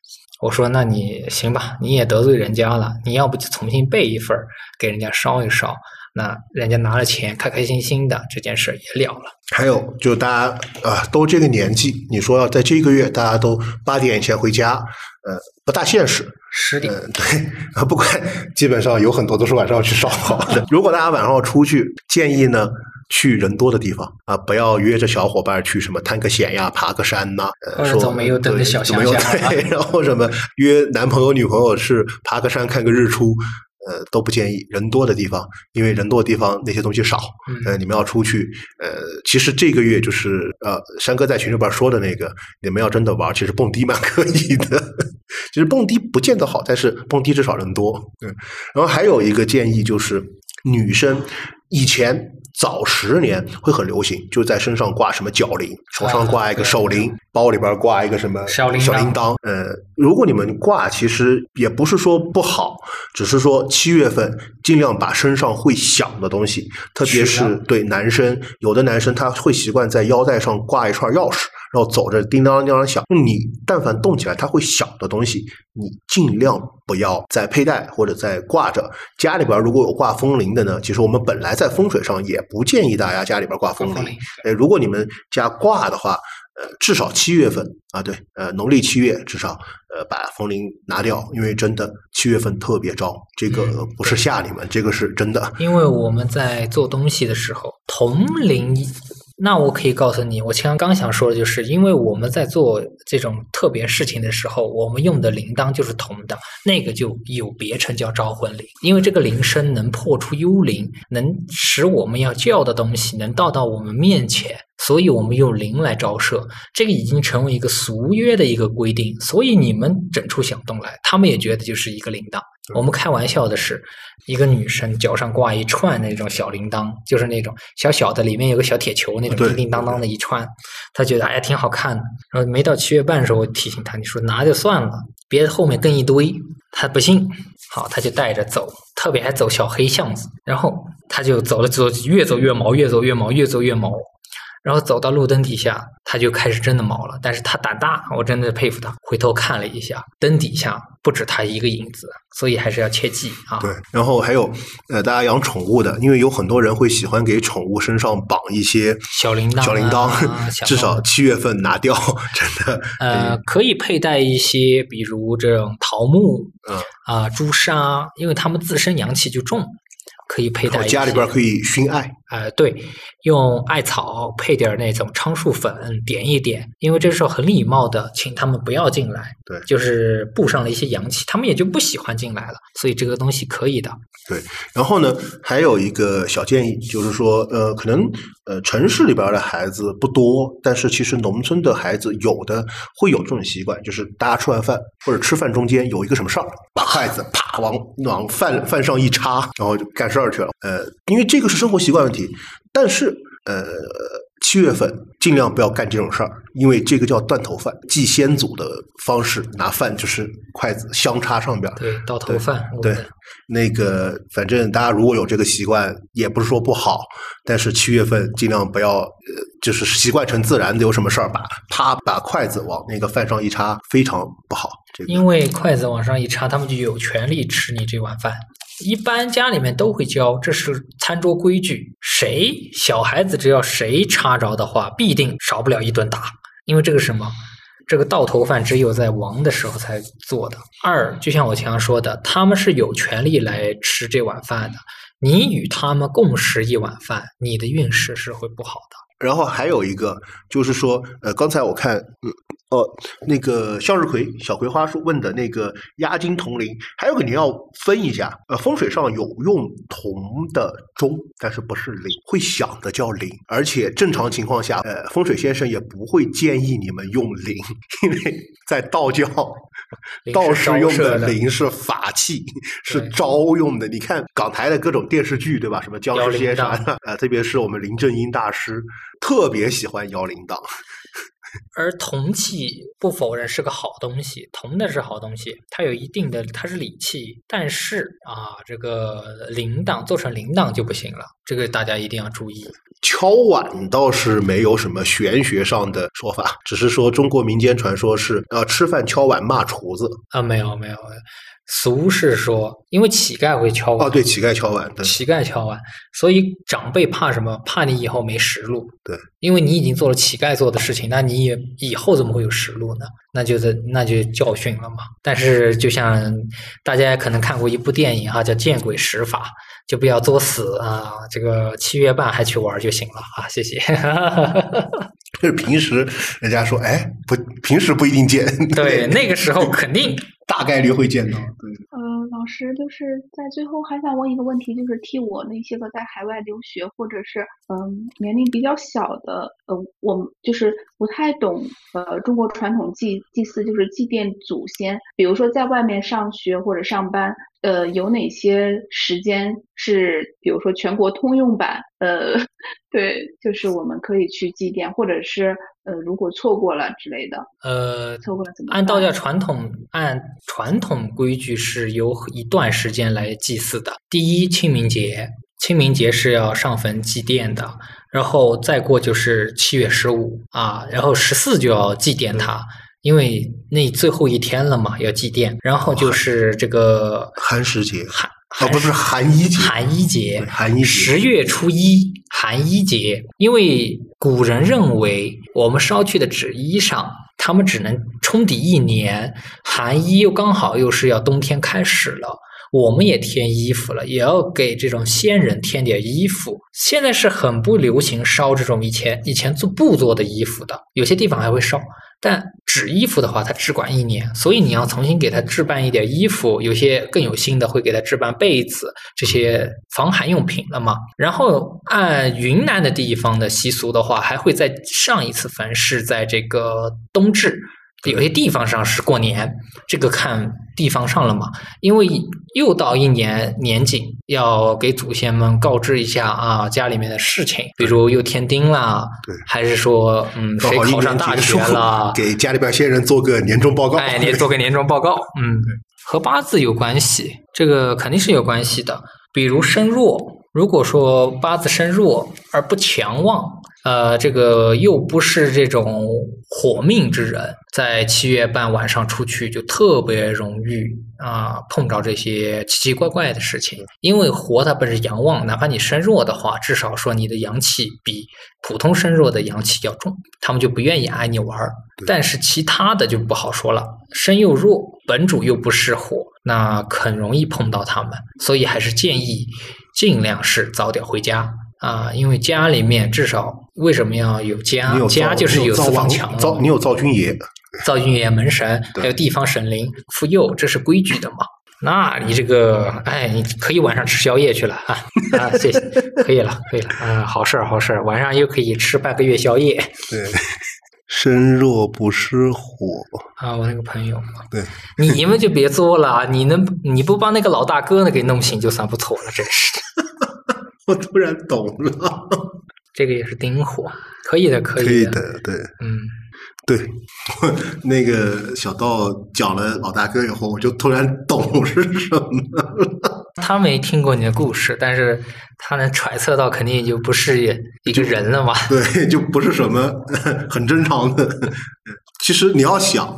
我说那你行吧，你也得罪人家了，你要不就重新备一份儿给人家烧一烧，那人家拿了钱，开开心心的，这件事也了了。还有就大家啊、都这个年纪，你说要在这个月大家都八点以前回家，呃，不大现实。十点，嗯，对，啊，不管基本上有很多都是晚上要去烧烤的。如果大家晚上要出去，建议呢去人多的地方啊，不要约着小伙伴去什么探个险呀、爬个山呐、说者走没有灯的对小走没有乡下 对，然后什么约男朋友、女朋友是爬个山看个日出。呃，都不建议人多的地方，因为人多的地方那些东西少。嗯呃，你们要出去，呃，其实这个月就是呃，山哥在群里边说的那个，你们要真的玩，其实蹦迪蛮可以的。其实蹦迪不见得好，但是蹦迪至少人多。嗯，然后还有一个建议就是，女生以前早十年会很流行，就在身上挂什么脚铃，手上挂一个手铃，包里边挂一个什么小铃铛小铃铛。呃，如果你们挂，其实也不是说不好，只是说七月份尽量把身上会响的东西，特别是对男生，有的男生他会习惯在腰带上挂一串钥匙，然后走着叮当叮当响。你但凡动起来它会响的东西，你尽量不要再佩戴或者再挂着。家里边如果有挂风铃的呢，其实我们本来在风水上也不建议大家家里边挂风铃风铃。呃，如果你们家挂的话，呃，至少七月份啊，对，呃，农历七月至少呃把风铃拿掉，因为真的七月份特别招，这个嗯不是吓你们，这个是真的。因为我们在做东西的时候，铜铃，那我可以告诉你，我刚刚想说的就是，因为我们在做这种特别事情的时候，我们用的铃铛就是铜的，那个就有别称叫招魂铃，因为这个铃声能破出幽灵，能使我们要叫的东西能到到我们面前。所以我们用铃来照射，这个已经成为一个俗约的一个规定。所以你们整出响动来，他们也觉得就是一个铃铛。我们开玩笑的是，一个女生脚上挂一串那种小铃铛，就是那种小小的，里面有个小铁球那种叮叮当当的一串，她觉得哎挺好看的。然后没到七月半的时候，我提醒她，你说拿就算了，别后面跟一堆。她不信，好，她就带着走，特别还走小黑巷子，然后她就走了走，越走越毛，越走越毛，越走越毛。然后走到路灯底下，他就开始真的毛了。但是他胆大，我真的佩服他。回头看了一下，灯底下不止他一个影子，所以还是要切记啊。对，然后还有呃，大家养宠物的，因为有很多人会喜欢给宠物身上绑一些小铃铛啊小铃铛，至少铃七月份拿掉，真的。呃，可以佩戴一些，比如这种桃木嗯，啊、朱砂，因为它们自身阳气就重，可以佩戴。家里边可以熏艾，呃，对，用艾草配点儿那种樟树粉点一点，因为这时候很礼貌的请他们不要进来，对就是布上了一些阳气，他们也就不喜欢进来了，所以这个东西可以的。对，然后呢，还有一个小建议，就是说，呃，可能呃城市里边的孩子不多，但是其实农村的孩子有的会有这种习惯，就是大家吃完饭或者吃饭中间有一个什么事儿，把筷子啪往往饭饭上一插，然后就干事儿去了。呃，因为这个是生活习惯问题，但是呃。七月份尽量不要干这种事儿，因为这个叫断头饭，祭先祖的方式拿饭就是筷子相插上边儿，对，倒头饭，对那个反正大家如果有这个习惯，也不是说不好，但是七月份尽量不要，呃，就是习惯成自然的，有什么事儿把啪把筷子往那个饭上一插，非常不好。这个因为筷子往上一插，他们就有权利吃你这碗饭。一般家里面都会教，这是餐桌规矩。谁小孩子只要谁插着的话，必定少不了一顿打。因为这个什么，这个到头饭只有在亡的时候才做的。二，就像我前面说的，他们是有权利来吃这碗饭的。你与他们共食一碗饭，你的运势是会不好的。然后还有一个就是说，呃，刚才我看，哦，那个向日葵小葵花说问的那个押金铜铃，还有个你要分一下，呃，风水上有用铜的钟，但是不是铃，会响的叫铃，而且正常情况下，呃，风水先生也不会建议你们用铃，因为在道教。道士用的铃是法器，是招用的。你看港台的各种电视剧，对吧？什么僵尸街啥铛的，啊，特别是我们林正英大师特别喜欢摇铃铛。而铜器不否认是个好东西，铜的是好东西，它有一定的，它是礼器。但是啊，这个铃铛做成铃铛就不行了，这个大家一定要注意。敲碗倒是没有什么玄学上的说法，只是说中国民间传说是呃吃饭敲碗骂厨子。啊，没有没有，俗是说，因为乞丐会敲碗，啊，对，乞丐敲碗，对，乞丐敲碗，所以长辈怕什么？怕你以后没食路。对，因为你已经做了乞丐做的事情，那你也以后怎么会有食路呢？那就是那就教训了嘛。但是就像大家可能看过一部电影哈，叫《见鬼使法》，就不要作死啊！这个七月半还去玩就行了啊！谢谢。就是平时人家说，哎，不，平时不一定见。对，那个时候肯定大概率会见到。对，呃，老师就是在最后还想问一个问题，就是替我那些个在海外留学或者是嗯年龄比较小的，呃，我就是不太懂呃中国传统祭祭祀，就是祭奠祖先，比如说在外面上学或者上班，呃，有哪些时间是比如说全国通用版，呃，对，就是我们可以去祭奠，或者是呃如果错过了之类的，呃，错过了怎么办按道教传统，按传统规矩是有一段时间来祭祀的。第一，清明节，清明节是要上坟祭奠的，然后再过就是七月十五啊，然后十四就要祭奠它，因为那最后一天了嘛，要祭奠。然后就是这个寒食节寒啊，不是寒衣节，寒衣节，寒衣节十月初一寒衣节，因为古人认为我们烧去的纸衣裳，他们只能冲抵一年，寒衣又刚好又是要冬天开始了。我们也添衣服了，也要给这种先人添点衣服。现在是很不流行烧这种以前以前做布做的衣服的，有些地方还会烧。但纸衣服的话，它只管一年，所以你要重新给它置办一点衣服。有些更有心的会给它置办被子这些防寒用品了嘛。然后按云南的地方的习俗的话，还会在上一次坟是在这个冬至。有些地方上是过年，这个看地方上了嘛。因为又到一年年景，要给祖先们告知一下啊，家里面的事情，比如又添丁啦，对还是说嗯谁考上大学了，给家里边先人做个年终报告。哎，你做个年终报告，嗯，和八字有关系，这个肯定是有关系的。比如身弱，如果说八字身弱而不强旺，呃，这个又不是这种火命之人，在七月半晚上出去就特别容易啊、碰着这些奇奇怪怪的事情。因为火它本是阳旺，哪怕你身弱的话，至少说你的阳气比普通身弱的阳气要重，他们就不愿意挨你玩儿。但是其他的就不好说了，身又弱，本主又不是火，那很容易碰到他们，所以还是建议尽量是早点回家啊，因为家里面至少为什么要有家有？家就是有四方墙，造你有灶君爷，灶君爷、门神，还有地方神灵、妇幼，这是规矩的嘛。那你这个，哎，你可以晚上吃宵夜去了啊啊！谢谢，可以了，可以了啊，好事儿，好事儿，晚上又可以吃半个月宵夜对，身弱不失火，啊！我那个朋友，对，你你们就别作了，你能你不帮那个老大哥呢给弄醒就算不错了，真是的。我突然懂了，这个也是丁火，可以的，可可以的，以的，对嗯，对。那个小道讲了老大哥以后，我就突然懂是什么了。他没听过你的故事，但是他能揣测到，肯定就不是一个人了嘛。对，就不是什么很正常的。其实你要想，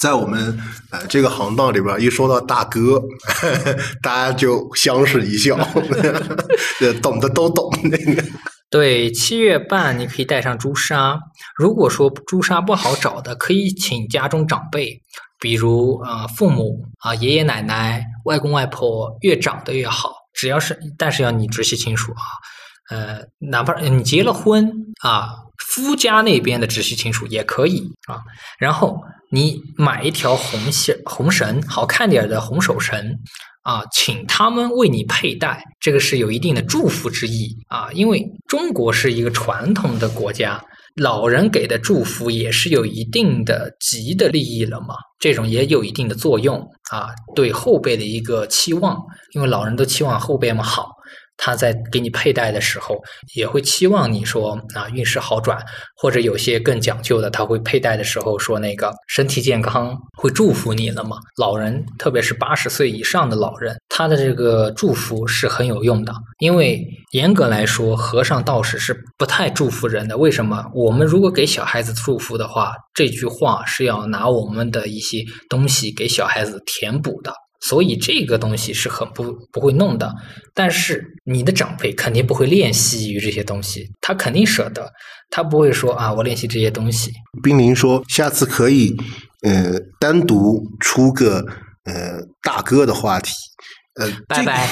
在我们呃这个行当里边，一说到大哥，大家就相视一笑，呃懂的都懂那个。对，七月半你可以带上朱砂。如果说朱砂不好找的，可以请家中长辈，比如啊、父母啊、爷爷奶奶、外公外婆，越长的越好。只要是，但是要你直系亲属啊，呃，哪怕你结了婚啊，夫家那边的直系亲属也可以啊。然后你买一条红线红绳，好看点的红手绳，啊，请他们为你佩戴，这个是有一定的祝福之意啊。因为中国是一个传统的国家，老人给的祝福也是有一定的吉的利益了嘛，这种也有一定的作用啊，对后辈的一个期望，因为老人都期望后辈们好，他在给你佩戴的时候，也会期望你说啊运势好转，或者有些更讲究的，他会佩戴的时候说那个身体健康，会祝福你了嘛。老人，特别是八十岁以上的老人，他的这个祝福是很有用的，因为严格来说，和尚道士是不太祝福人的。为什么？我们如果给小孩子祝福的话，这句话是要拿我们的一些东西给小孩子填补的。所以这个东西是很不不会弄的，但是你的长辈肯定不会练习于这些东西，他肯定舍得，他不会说啊，我练习这些东西。冰凌说，下次可以呃单独出个呃大哥的话题，呃，拜拜，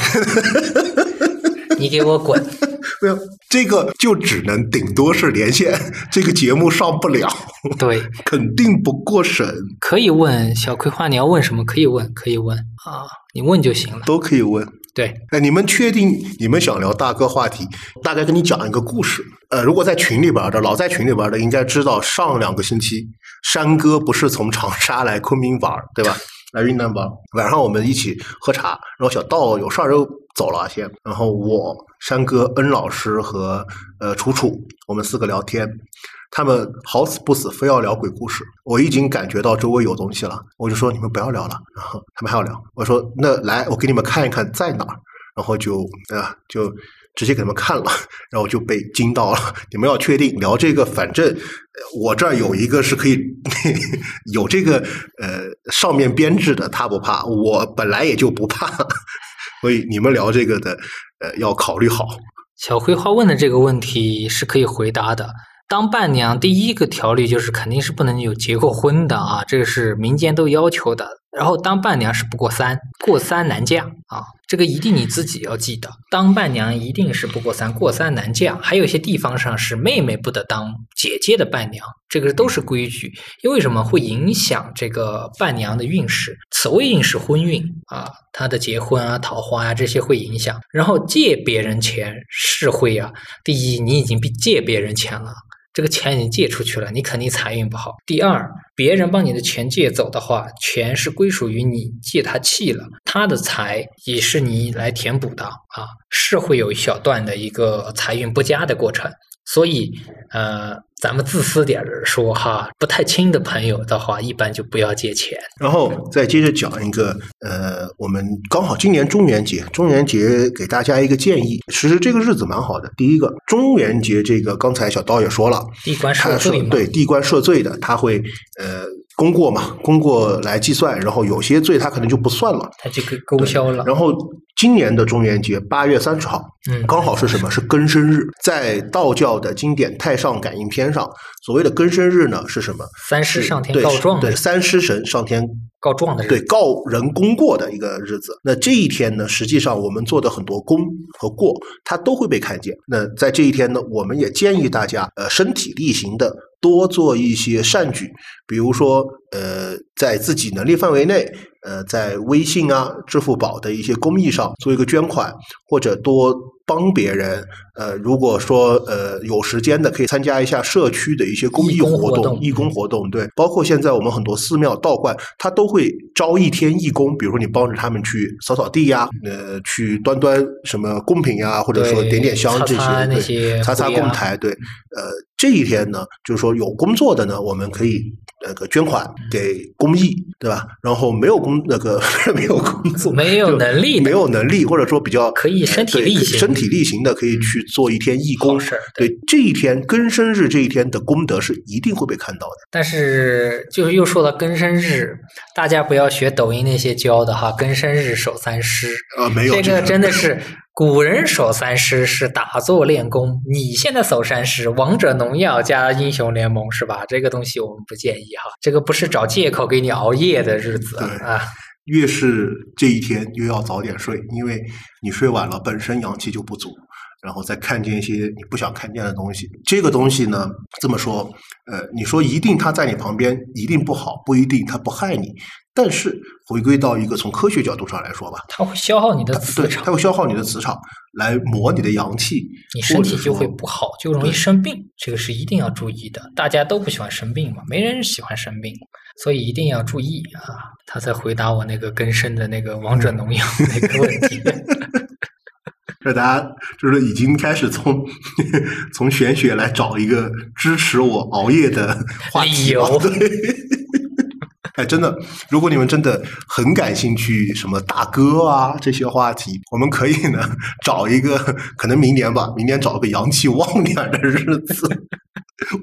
你给我滚！没 有这个就只能顶多是连线，这个节目上不了，对，肯定不过审，可以问小葵花，你要问什么可以问，可以问啊，你问就行了。都可以问。对，哎，你们确定你们想聊大哥话题？大概跟你讲一个故事。呃，如果在群里边的，老在群里边的，应该知道上两个星期山哥不是从长沙来昆明玩，对吧？来云南吧，晚上我们一起喝茶，然后小道有事儿就走了先，然后我山哥、恩老师和呃楚楚，我们四个聊天。他们好死不死非要聊鬼故事，我已经感觉到周围有东西了，我就说你们不要聊了，然后他们还要聊，我说那来我给你们看一看在哪儿，然后就啊就直接给他们看了，然后就被惊到了。你们要确定聊这个，反正我这儿有一个是可以 有这个呃上面编制的，他不怕，我本来也就不怕，所以你们聊这个的呃要考虑好。小葵花问的这个问题是可以回答的。当伴娘第一个条例就是肯定是不能有结过婚的啊，这个是民间都要求的。然后当伴娘是不过三，过三难嫁啊，这个一定你自己要记得。当伴娘一定是不过三，过三难嫁。还有一些地方上是妹妹不得当姐姐的伴娘，这个都是规矩。因为什么会影响这个伴娘的运势？此谓运势婚运啊，她的结婚啊、桃花啊这些会影响。然后借别人钱是会啊，第一你已经借别人钱了。这个钱已经借出去了，你肯定财运不好。第二，别人帮你的钱借走的话，钱是归属于你借他气了，他的财也是你来填补的啊，是会有一小段的一个财运不佳的过程。所以，呃，咱们自私点儿说哈，不太亲的朋友的话，一般就不要借钱。然后再接着讲一个，呃，我们刚好今年中元节，中元节给大家一个建议，其实这个日子蛮好的。第一个，中元节这个刚才小刀也说了，地官赦罪嘛，对地官赦罪的，他会呃功过嘛，功过来计算，然后有些罪他可能就不算了。他就给勾销了。然后今年的中元节八月三十号，嗯，刚好是什么？是庚申日，在道教的经典《太上感应篇》上，所谓的庚申日呢是什么？三师上天告状的对，三师神上天告状的日子对告人功过的一个日子。那这一天呢，实际上我们做的很多功和过，它都会被看见。那在这一天呢，我们也建议大家，呃，身体力行的多做一些善举，比如说，呃，在自己能力范围内，呃，在微信啊、支付宝的一些公益上做一个捐款，或者多帮别人。呃，如果说呃有时间的，可以参加一下社区的一些公益活动、义工活动。对，包括现在我们很多寺庙、道观，它都会招一天义工，比如说你帮着他们去扫扫地呀，呃，去端端什么贡品呀，或者说点点香这些，擦擦那对些擦擦灰啊供台，对，呃，这一天呢，就是说有工作的呢，我们可以那个捐款给公益，对吧？然后没有工那个 没有工作，没有能力没有能力，或者说比较可以身体力行身体力行的，可以去做一天义工对这一天庚申日这一天的功德是一定会被看到的。但是就是又说到庚申日，大家不要学抖音那些教的哈，庚申日守三师，啊，没有这个真的是古人守三师是打坐练功，你现在守三师，王者农药加英雄联盟是吧？这个东西我们不建议哈，这个不是找借口给你熬夜的日子对啊。越是这一天，越要早点睡，因为你睡晚了，本身阳气就不足，然后再看见一些你不想看见的东西。这个东西呢，这么说，呃，你说一定他在你旁边一定不好，不一定他不害你。但是回归到一个从科学角度上来说吧，它会消耗你的磁场它，会消耗你的磁场，来磨你的阳气，你身体就会不好，就容易生病，这个是一定要注意的。大家都不喜欢生病嘛，没人喜欢生病，所以一定要注意啊。他在回答我那个根深的那个王者农药那个问题。这 大家就是已经开始从从玄学来找一个支持我熬夜的话理由。对，哎，真的，如果你们真的很感兴趣什么大哥啊这些话题，我们可以呢找一个，可能明年吧，明年找个阳气旺点的日子，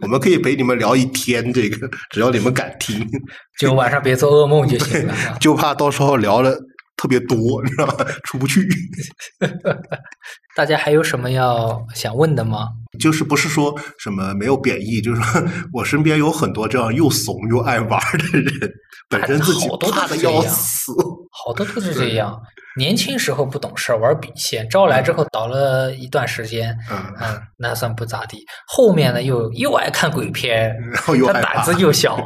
我们可以陪你们聊一天，这个只要你们敢听，就晚上别做噩梦就行了。啊就怕到时候聊了特别多，你知道吧？出不去。大家还有什么要想问的吗？就是不是说什么没有贬义，就是说 我身边有很多这样又怂又爱玩的人，本身自己怕的要死。好多都是这样。年轻时候不懂事儿，玩笔仙，招来之后倒了一段时间，嗯，嗯，那算不咋地。后面呢，又又爱看鬼片，然后又他胆子又小，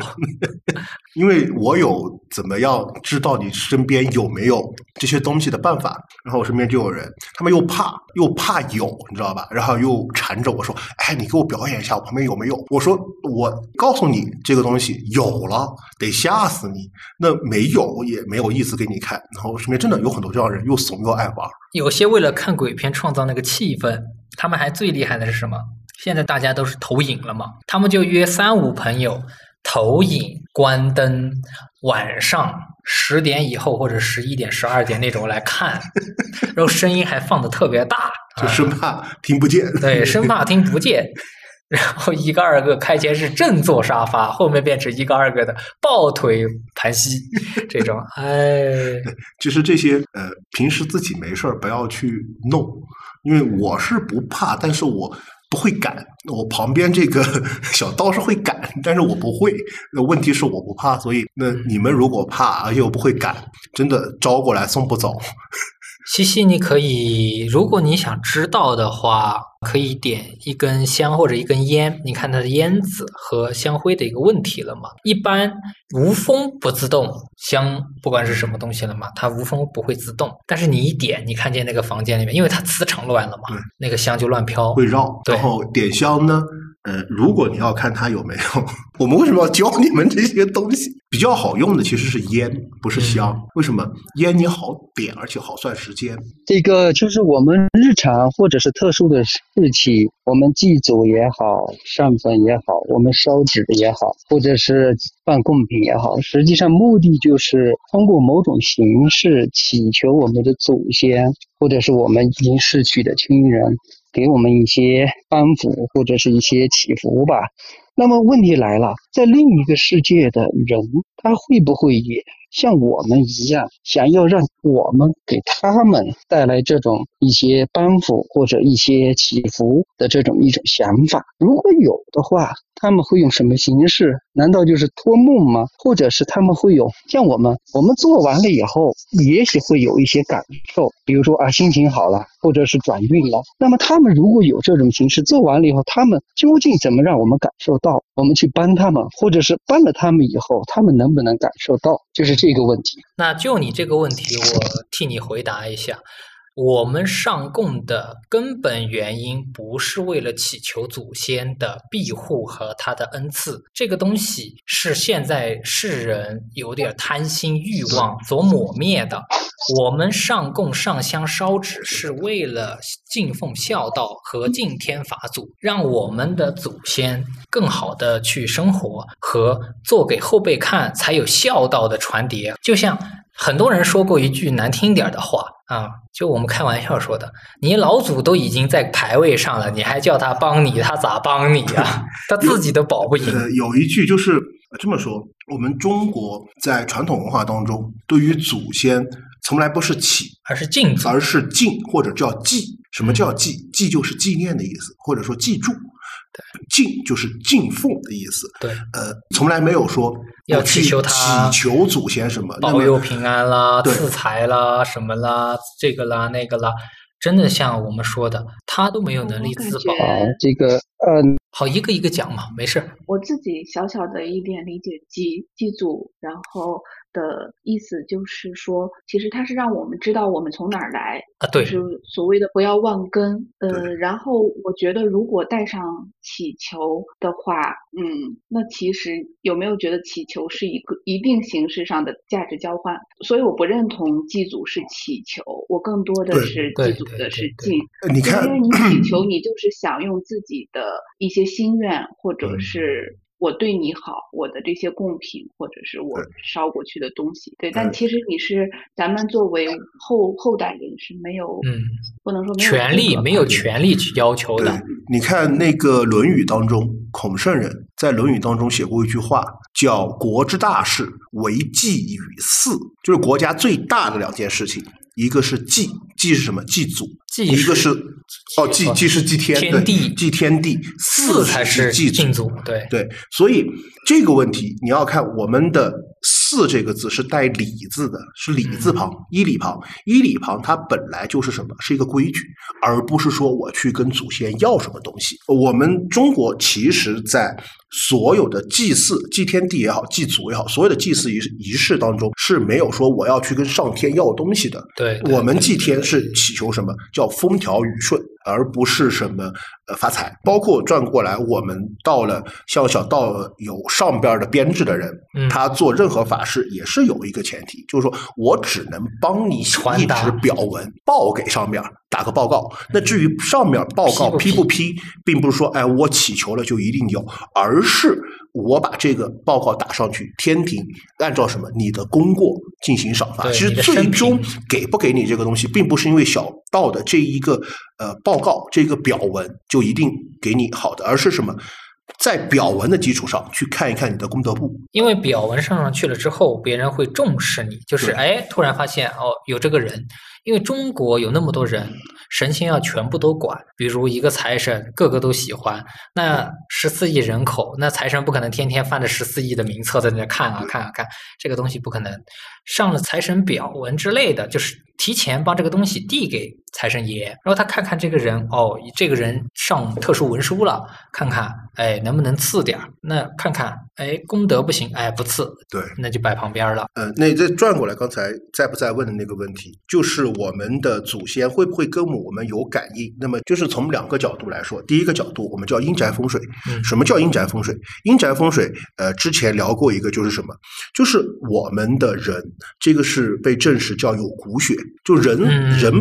因为我有怎么样知道你身边有没有这些东西的办法，然后我身边就有人，他们又怕又怕有，你知道吧？然后又缠着我说：“哎，你给我表演一下，我旁边有没有？”我说：“我告诉你，这个东西有了，得吓死你；那没有也没有意思给你看。”然后我身边真的有很多这样人，又怂又爱玩。有些为了看鬼片创造那个气氛，他们还最厉害的是什么？现在大家都是投影了嘛，他们就约三五朋友投影、关灯，晚上十点以后或者十一点、十二点那种来看，然后声音还放的特别大，就啊生怕听不见。对，生怕听不见。然后一个二个开前是正坐沙发，后面变成一个二个的抱腿盘膝，这种，哎，其实这些呃，平时自己没事儿不要去弄，因为我是不怕，但是我不会赶。我旁边这个小刀是会赶，但是我不会。那问题是我不怕，所以那你们如果怕，而且我不会赶，真的招过来送不走。西西，你可以，如果你想知道的话，可以点一根香或者一根烟，你看它的烟子和香灰的一个问题了吗？一般无风不自动，香不管是什么东西了嘛，它无风不会自动，但是你一点，你看见那个房间里面，因为它磁场乱了嘛，那个香就乱飘。会绕。对然后点香呢，呃，如果你要看它有没有，我们为什么要教你们这些东西？比较好用的其实是烟，不是香。为什么？烟你好点，而且好算时间。这个就是我们日常或者是特殊的日期，我们祭祖也好，上坟也好，我们烧纸也好，或者是办贡品也好，实际上目的就是通过某种形式祈求我们的祖先，或者是我们已经逝去的亲人，给我们一些安抚或者是一些祈福吧。那么问题来了，在另一个世界的人，他会不会也像我们一样，想要让我们给他们带来这种一些帮扶或者一些祈福的这种一种想法？如果有的话，他们会用什么形式？难道就是托梦吗？或者是他们会有像我们，我们做完了以后，也许会有一些感受，比如说啊，心情好了，或者是转运了。那么他们如果有这种形式，做完了以后，他们究竟怎么让我们感受到？我们去帮他们，或者是帮了他们以后，他们能不能感受到？就是这个问题。那就你这个问题，我替你回答一下。我们上供的根本原因不是为了祈求祖先的庇护和他的恩赐，这个东西是现在世人有点贪心欲望所抹灭的。我们上供上香烧纸是为了敬奉孝道和敬天法祖，让我们的祖先更好的去生活和做给后辈看，才有孝道的传递。就像很多人说过一句难听点儿的话啊，就我们开玩笑说的，你老祖都已经在牌位上了，你还叫他帮你，他咋帮你呀、他自己都保不赢。呃，有一句就是呃这么说：我们中国在传统文化当中，对于祖先从来不是起，而是敬祖，而是敬或者叫祭。什么叫祭？祭就是纪念的意思，或者说记住。敬就是敬奉的意思。对，呃，从来没有说要去祈求他祈求祖先什么，保佑平安啦、对赐财啦、什么啦、这个啦、那个啦，真的像我们说的，他都没有能力自保。啊，这个呃，好，一个一个讲嘛，没事儿。我自己小小的一点理解，祭祭祖，然后的意思就是说，其实它是让我们知道我们从哪儿来，啊，对，就是所谓的不要忘根。呃，然后我觉得如果带上祈求的话，嗯，那其实有没有觉得祈求是一个一定形式上的价值交换？所以我不认同祭祖是祈求，我更多的是祭祖的是敬。呃你看因为你祈求，你就是想用自己的一些心愿，或者嗯。是我对你好，我的这些贡品，或者是我对。烧过去的东西。对，但其实你是咱们作为后后代人是没有，嗯，不能说没有权利没有权利去要求的，，你看那个《论语》当中，孔圣人在《论语》当中写过一句话，叫“国之大事，为祭与祀”，就是国家最大的两件事情，一个是祭，祭是什么？祭祖。祭一个是哦，祭哦祭是祭天，对天地祭天地，祀才是祭敬祖，对，对，所以这个问题你要看我们的“祀”这个字是带“礼”字的，是“礼”字旁，一礼旁，一礼旁它本来就是什么？是一个规矩，而不是说我去跟祖先要什么东西。我们中国其实，在所有的祭祀、祭天地也好，祭祖也好，所有的祭祀仪仪式当中是没有说我要去跟上天要东西的。对，对我们祭天是祈求什么叫风调雨顺，而不是什么呃发财。包括转过来，我们到了像小道有上边的编制的人，嗯他做任何法事也是有一个前提，就是说我只能帮你一传达纸表文报给上面打个报告。那至于上面报告批不批，并不是说哎我祈求了就一定有，而是我把这个报告打上去，天庭按照什么你的功过进行赏罚。其实最终给不给你这个东西，并不是因为小道的这一个呃报告这个表文就一定给你好的，而是什么？在表文的基础上去看一看你的功德簿，因为表文上上去了之后，别人会重视你，就是对哎，突然发现哦，有这个人。因为中国有那么多人，神仙要全部都管，比如一个财神，个个都喜欢。那十四亿人口，那财神不可能天天翻着十四亿的名册在那看啊看啊看，这个东西不可能。上了财神表文之类的，就是提前把这个东西递给财神爷，然后他看看这个人，哦，这个人上特殊文书了，看看，哎，能不能赐点儿？那看看，哎，功德不行，哎，不赐，对，那就摆旁边儿了。呃，那再转过来，刚才在不在问的那个问题，就是我们的祖先会不会跟我们有感应？那么就是从两个角度来说，第一个角度我们叫阴宅风水。嗯什么叫阴宅风水？阴宅风水，呃，之前聊过一个，就是什么？就是我们的人，这个是被证实叫有骨血，就人、嗯人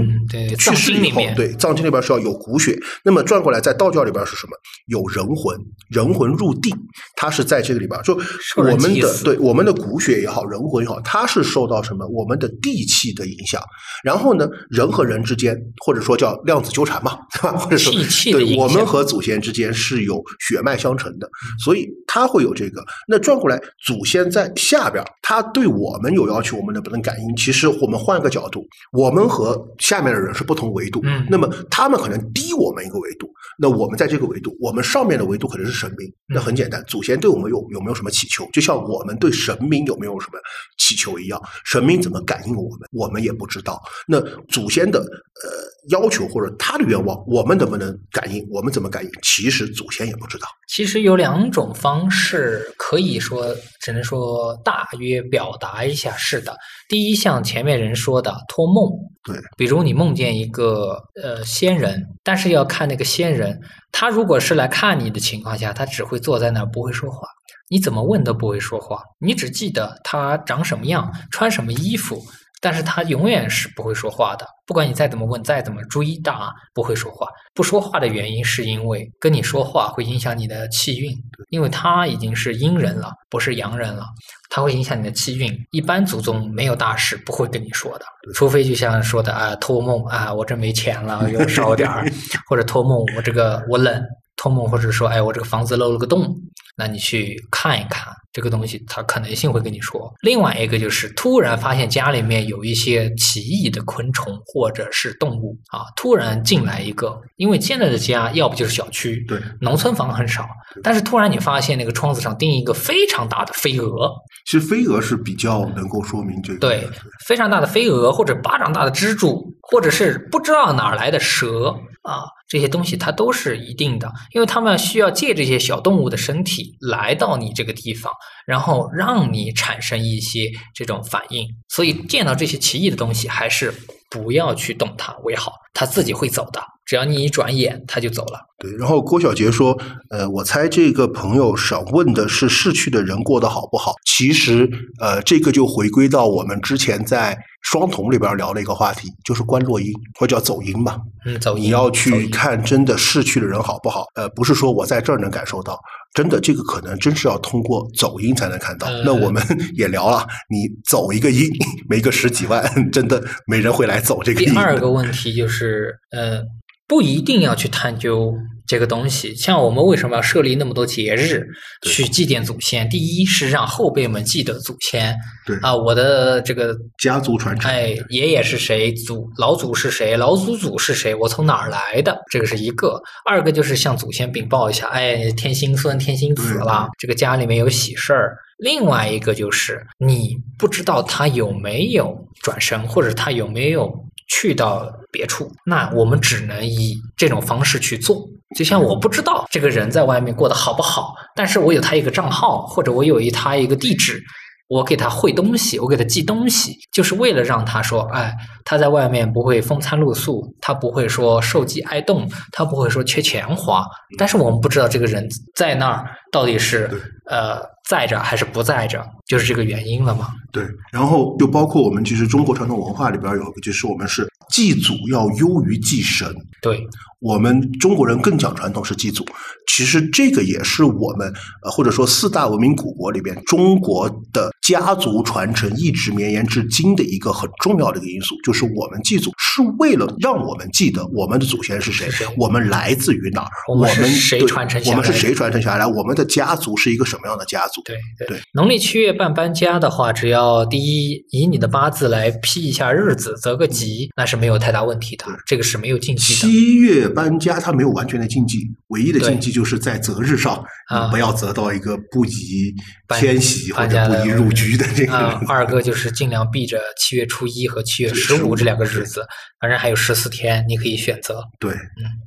去世以后，对藏经里边是要有骨血。那么转过来，在道教里边是什么？有人魂，人魂入地，它是在这个里边，就我们的对我们的骨血也好，人魂也好，它是受到什么？我们的地气的影响。然后呢，人和人之间，或者说叫量子纠缠嘛，对吧？或者说对我们和祖先之间是有血脉相承的，所以它会有这个。那转过来，祖先在下边，他对我们有要求，我们能不能感应？其实我们换个角度，我们和下面的人是不同维度，嗯那么他们可能低我们一个维度，那我们在这个维度，我们上面的维度可能是神明。那嗯很简单，祖先对我们有有没有什么祈求？就像我们对神明有没有什么祈求一样，神明怎么感应我们，我们也不知道。那祖先的呃要求或者他的愿望，我们能不能感应？我们怎么感应？其实祖先也不知道。其实有两种方式，可以说只能说大约表达一下。是的，第一，像前面人说的托梦，对，比如你梦见一个呃仙人，但是要看那个仙人，他如果是来看你的情况下，他只会坐在那儿不会说话，你怎么问都不会说话，你只记得他长什么样，穿什么衣服。但是他永远是不会说话的，不管你再怎么问，再怎么追答，不会说话。不说话的原因是因为跟你说话会影响你的气运，因为他已经是阴人了，不是阳人了，他会影响你的气运。一般祖宗没有大事不会跟你说的，除非就像说的啊，托梦啊，我这没钱了，给我烧点儿，或者托梦我这个我冷，托梦或者说哎我这个房子漏了个洞，那你去看一看这个东西，它可能性会跟你说。另外一个就是突然发现家里面有一些奇异的昆虫或者是动物啊，突然进来一个，因为现在的家要不就是小区，对，农村房很少，但是突然你发现那个窗子上钉一个非常大的飞蛾，其实飞蛾是比较能够说明这个。对，非常大的飞蛾，或者巴掌大的蜘蛛，或者是不知道哪来的蛇啊，这些东西它都是一定的，因为他们需要借这些小动物的身体来到你这个地方，然后让你产生一些这种反应。所以见到这些奇异的东西，还是不要去动它为好，它自己会走的。只要你一转眼，它就走了。对，然后郭小杰说，呃，我猜这个朋友想问的是逝去的人过得好不好？其实，呃，这个就回归到我们之前在双瞳里边聊的一个话题，就是观落阴，或者叫走阴吧。嗯，走阴你要去看真的逝去的人好不好？呃，不是说我在这儿能感受到，真的这个可能真是要通过走音才能看到。呃那我们 也聊了，你走一个音，没个十几万，真的没人会来走这个。第二个问题就是，呃，不一定要去探究这个东西。像我们为什么要设立那么多节日去祭奠祖先？第一是让后辈们记得祖先对啊，我的这个家族传承，哎，爷爷是谁？祖老祖是谁？老祖祖是谁？我从哪儿来的？这个是一个。二个就是向祖先禀报一下，哎，天心孙、天心子对了，这个家里面有喜事儿。另外一个就是你不知道他有没有转生，或者他有没有去到别处，那我们只能以这种方式去做。就像我不知道这个人在外面过得好不好，但是我有他一个账号，或者我有一他一个地址，我给他汇东西，我给他寄东西，就是为了让他说，哎，他在外面不会风餐露宿，他不会说受饥挨冻，他不会说缺钱花。但是我们不知道这个人在那儿到底是呃在着还是不在着，就是这个原因了嘛。对，然后就包括我们其实中国传统文化里边有就是我们是祭祖要优于祭神。对，我们中国人更讲传统是祭祖，其实这个也是我们呃或者说四大文明古国里边中国的家族传承一直绵延至今的一个很重要的一个因素，就是我们祭祖是为了让我们记得我们的祖先是谁，我们来自于哪儿，我们是谁传承下来我们是谁传承下来，我们的家族是一个什么样的家族？对对。对。农历七月半搬家的话，只要第一以你的八字来批一下日子，择个吉，那是没有太大问题的，这个是没有禁忌的。七月搬家，它没有完全的禁忌，唯一的禁忌就是在择日上，不要择到一个不宜迁徙或者不宜入居的这个啊。，二哥就是尽量避着七月初一和七月十五这两个日子，反正还有十四天，你可以选择。对，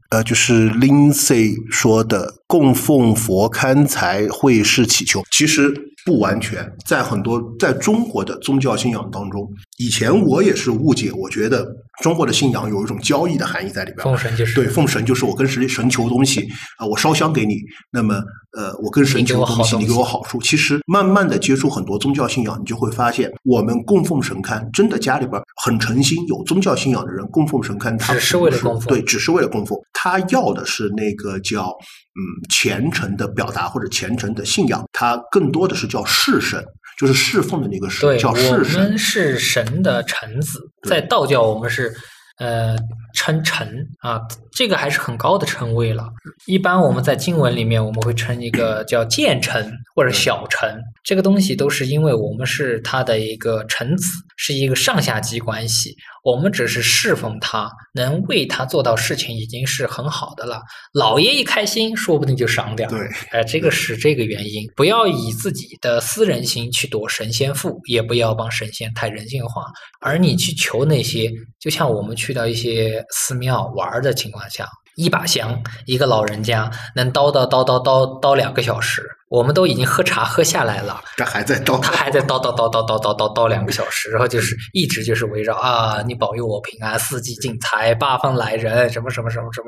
呃，就是 Lindsay 说的供奉佛龛才会是祈求，其实不完全，在很多在中国的宗教信仰当中，以前我也是误解，我觉得中国的信仰有一种交易的含义在里边。奉神就是对，奉神就是我跟神神求东西啊、我烧香给你，那么呃，我跟神求东西，你给我好处。其实慢慢的接触很多宗教信仰，你就会发现，我们供奉神龛，真的家里边很诚心有宗教信仰的人供奉神龛，他只是为了供奉对，只是为了供奉。他要的是那个叫嗯虔诚的表达或者虔诚的信仰，他更多的是叫侍神，就是侍奉的那个神，对，叫我侍神们。是神的臣子，在道教我们是呃称臣啊，这个还是很高的称谓了。一般我们在经文里面，我们会称一个叫谏臣或者小臣，这个东西都是因为我们是他的一个臣子，是一个上下级关系，我们只是侍奉他，能为他做到事情已经是很好的了。老爷一开心，说不定就赏点儿。对，哎，这个是这个原因，不要以自己的私人心去夺神仙富，也不要帮神仙太人性化。而你去求那些，就像我们去到一些寺庙玩儿的情况下，一把香，一个老人家能叨叨叨叨叨叨两个小时，我们都已经喝茶喝下来了，他还在叨他还在叨叨叨叨叨叨叨叨两个小时，然后就是一直就是围绕啊，你保佑我平安，四季进财，八方来人，什么什么什么什么。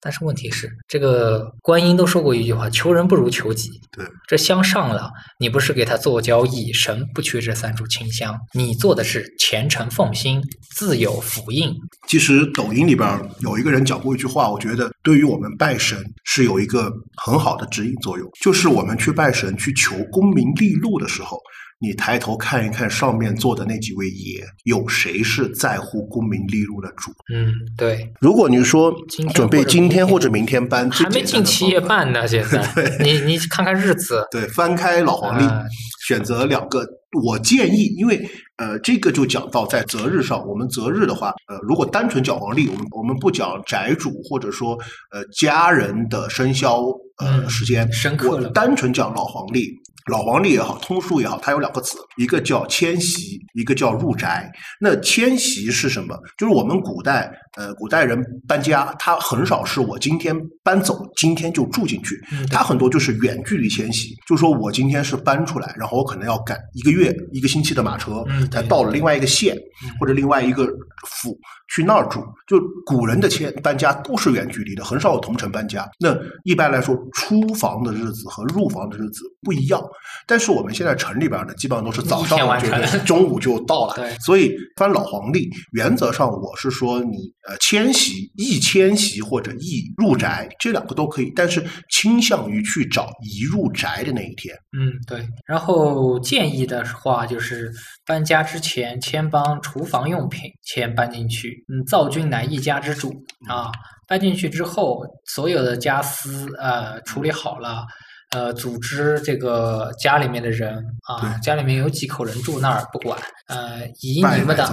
但是问题是，这个观音都说过一句话：“求人不如求己。”对，这香上了，你不是给他做交易，神不缺这三炷清香，你做的是虔诚奉心，自有福应。其实抖音里边儿有一个人讲过一句话，我觉得对于我们拜神是有一个很好的指引作用，就是我们去拜神去求功名利禄的时候，你抬头看一看上面坐的那几位爷，有谁是在乎功名利禄的主？嗯，对，如果你说准备今天或者明天搬，还没进七月方法半呢，现在 你你看看日子，对，翻开老黄历，啊选择两个。我建议，因为呃，这个就讲到在择日上，我们择日的话，呃，如果单纯讲黄历，我们我们不讲宅主或者说呃家人的生肖呃嗯时间。深刻了我单纯讲老黄历。老黄历也好，通书也好，它有两个词，一个叫迁徙，一个叫入宅。那迁徙是什么？就是我们古代，呃，古代人搬家，他很少是我今天搬走，今天就住进去，他很多就是远距离迁徙，就是说我今天是搬出来，然后我可能要赶一个月、一个星期的马车，才到了另外一个县嗯或者另外一个府去那儿住。就古人的迁搬家都是远距离的，很少有同城搬家。那一般来说，出房的日子和入房的日子不一样。但是我们现在城里边呢，基本上都是早上就成中午就到了。对所以翻老黄历，原则上我是说你呃迁徙易迁徙或者易入宅这两个都可以，但是倾向于去找宜入宅的那一天。嗯，对。然后建议的话就是搬家之前，先帮厨房用品先搬进去。嗯，灶君乃一家之主啊，搬进去之后，所有的家私呃处理好了。呃，组织这个家里面的人啊，家里面有几口人住那儿不管，呃，以你们的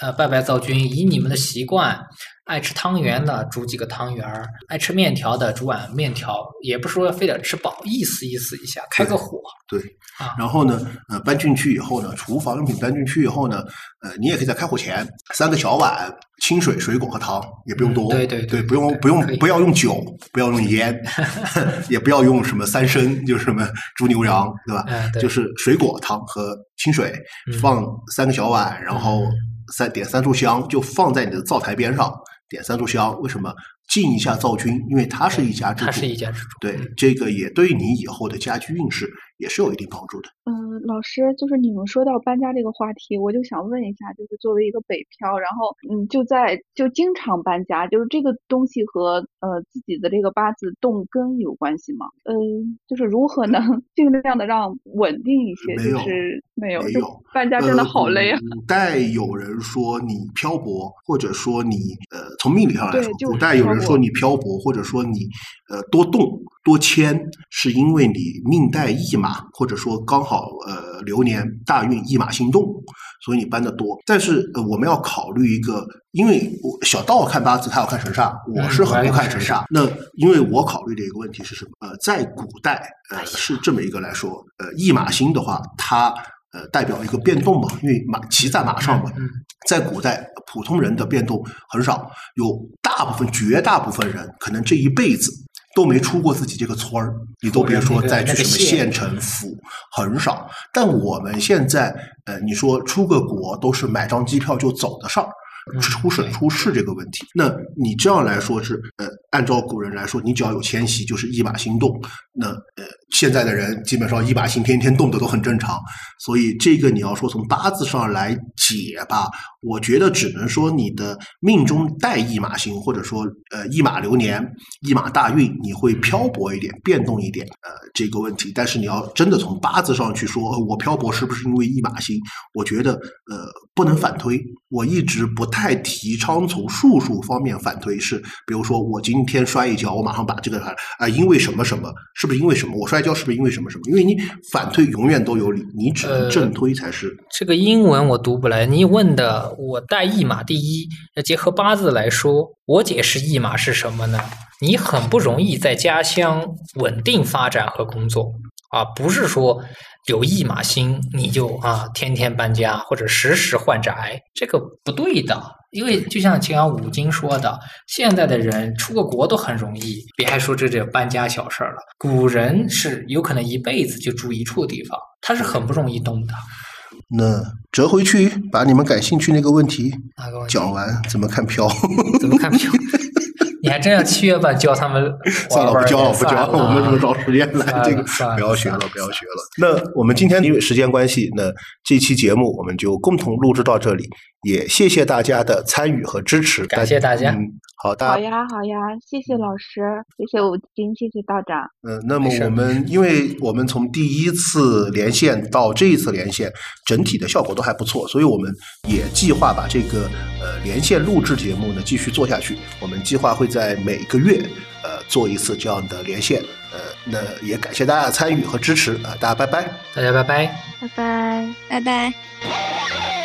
呃拜拜灶君，以你们的习惯，爱吃汤圆的煮几个汤圆儿，爱吃面条的煮碗面条，也不是说非得吃饱，意思意思一下，开个火。对啊，然后呢，呃，搬进去以后呢，厨房用品搬进去以后呢，呃，你也可以在开火前三个小碗清水、水果和汤，也不用多，嗯对对对对不用不用不要用酒，不要用烟 也不要用什么三参，就是什么猪牛羊，对吧？嗯，对，就是水果汤和清水，嗯放三个小碗，然后嗯三点三炷香，就放在你的灶台边上，点三炷香。为什么？敬一下灶君，因为他是一家之主，他是一家之主。对嗯，这个也对你以后的家居运势也是有一定帮助的。嗯，老师，就是你们说到搬家这个话题，我就想问一下，就是作为一个北漂，然后嗯，就在就经常搬家，就是这个东西和呃自己的这个八字动根有关系吗？嗯，就是如何能 尽量的让稳定一些？就是没有，没有搬家真的好累啊。呃古代有人说你漂泊，或者说你呃，从命理上来说，就是古代有人说你漂泊，或者说你呃多动多迁，是因为你命带驿马，或者说刚好呃流年大运驿马星动，所以你搬的多。但是呃，我们要考虑一个，因为我小道看八字，他要看神煞，我嗯是很不看神煞。那因为我考虑的一个问题是什么？呃，在古代哎呃是这么一个来说，呃，驿马星的话，它呃代表一个变动嘛，因为马骑在马上嘛，嗯，在古代普通人的变动很少，有大部分绝大部分人可能这一辈子。都没出过自己这个村儿，你都别说再去什么县县城府，很少。但我们现在，呃，你说出个国都是买张机票就走的事儿，嗯出省出事这个问题。那你这样来说是，呃，按照古人来说，你只要有迁徙，就是一马心动。那呃，现在的人基本上一马心天天动的都很正常，所以这个你要说从八字上来解吧，我觉得只能说你的命中带一马星，或者说呃一马流年、一马大运，你会漂泊一点、变动一点，呃这个问题。但是你要真的从八字上去说，呃我漂泊是不是因为一马星？我觉得呃不能反推。我一直不太提倡从术数方面反推，是比如说我今天摔一跤，我马上把这个啊、因为什么什么，是不是因为什么？我摔跤是不是因为什么什么？因为你反推永远都有理，你只能呃正推才是。这个英文我读不来。你问的我带一码第一，要结合八字来说，我解释一码是什么呢？你很不容易在家乡稳定发展和工作啊，不是说有一马星你就啊天天搬家或者时时换宅，这个不对的。因为就像秦阳五经说的，现在的人出个国都很容易，别还说这这搬家小事儿了。古人是有可能一辈子就住一处地方，他是很不容易动的。那折回去把你们感兴趣那个问题哪个问题？讲完，怎么看飘？怎么看票？你还真要七月份教他们 算了，不教了，不教了，我们找时间来，这个不要学了，不要学了。那我们今天因为时间关系，那这期节目我们就共同录制到这里，也谢谢大家的参与和支持，感谢大家嗯，好，的好呀好呀，谢谢老师，谢谢吴京，谢谢道长。嗯，那么我们因为我们从第一次连线到这一次连线，整体的效果都还不错，所以我们也计划把这个呃连线录制节目呢继续做下去。我们计划会在每个月呃做一次这样的连线，呃，那也感谢大家的参与和支持啊、大家拜拜。大家拜拜。拜拜。拜拜。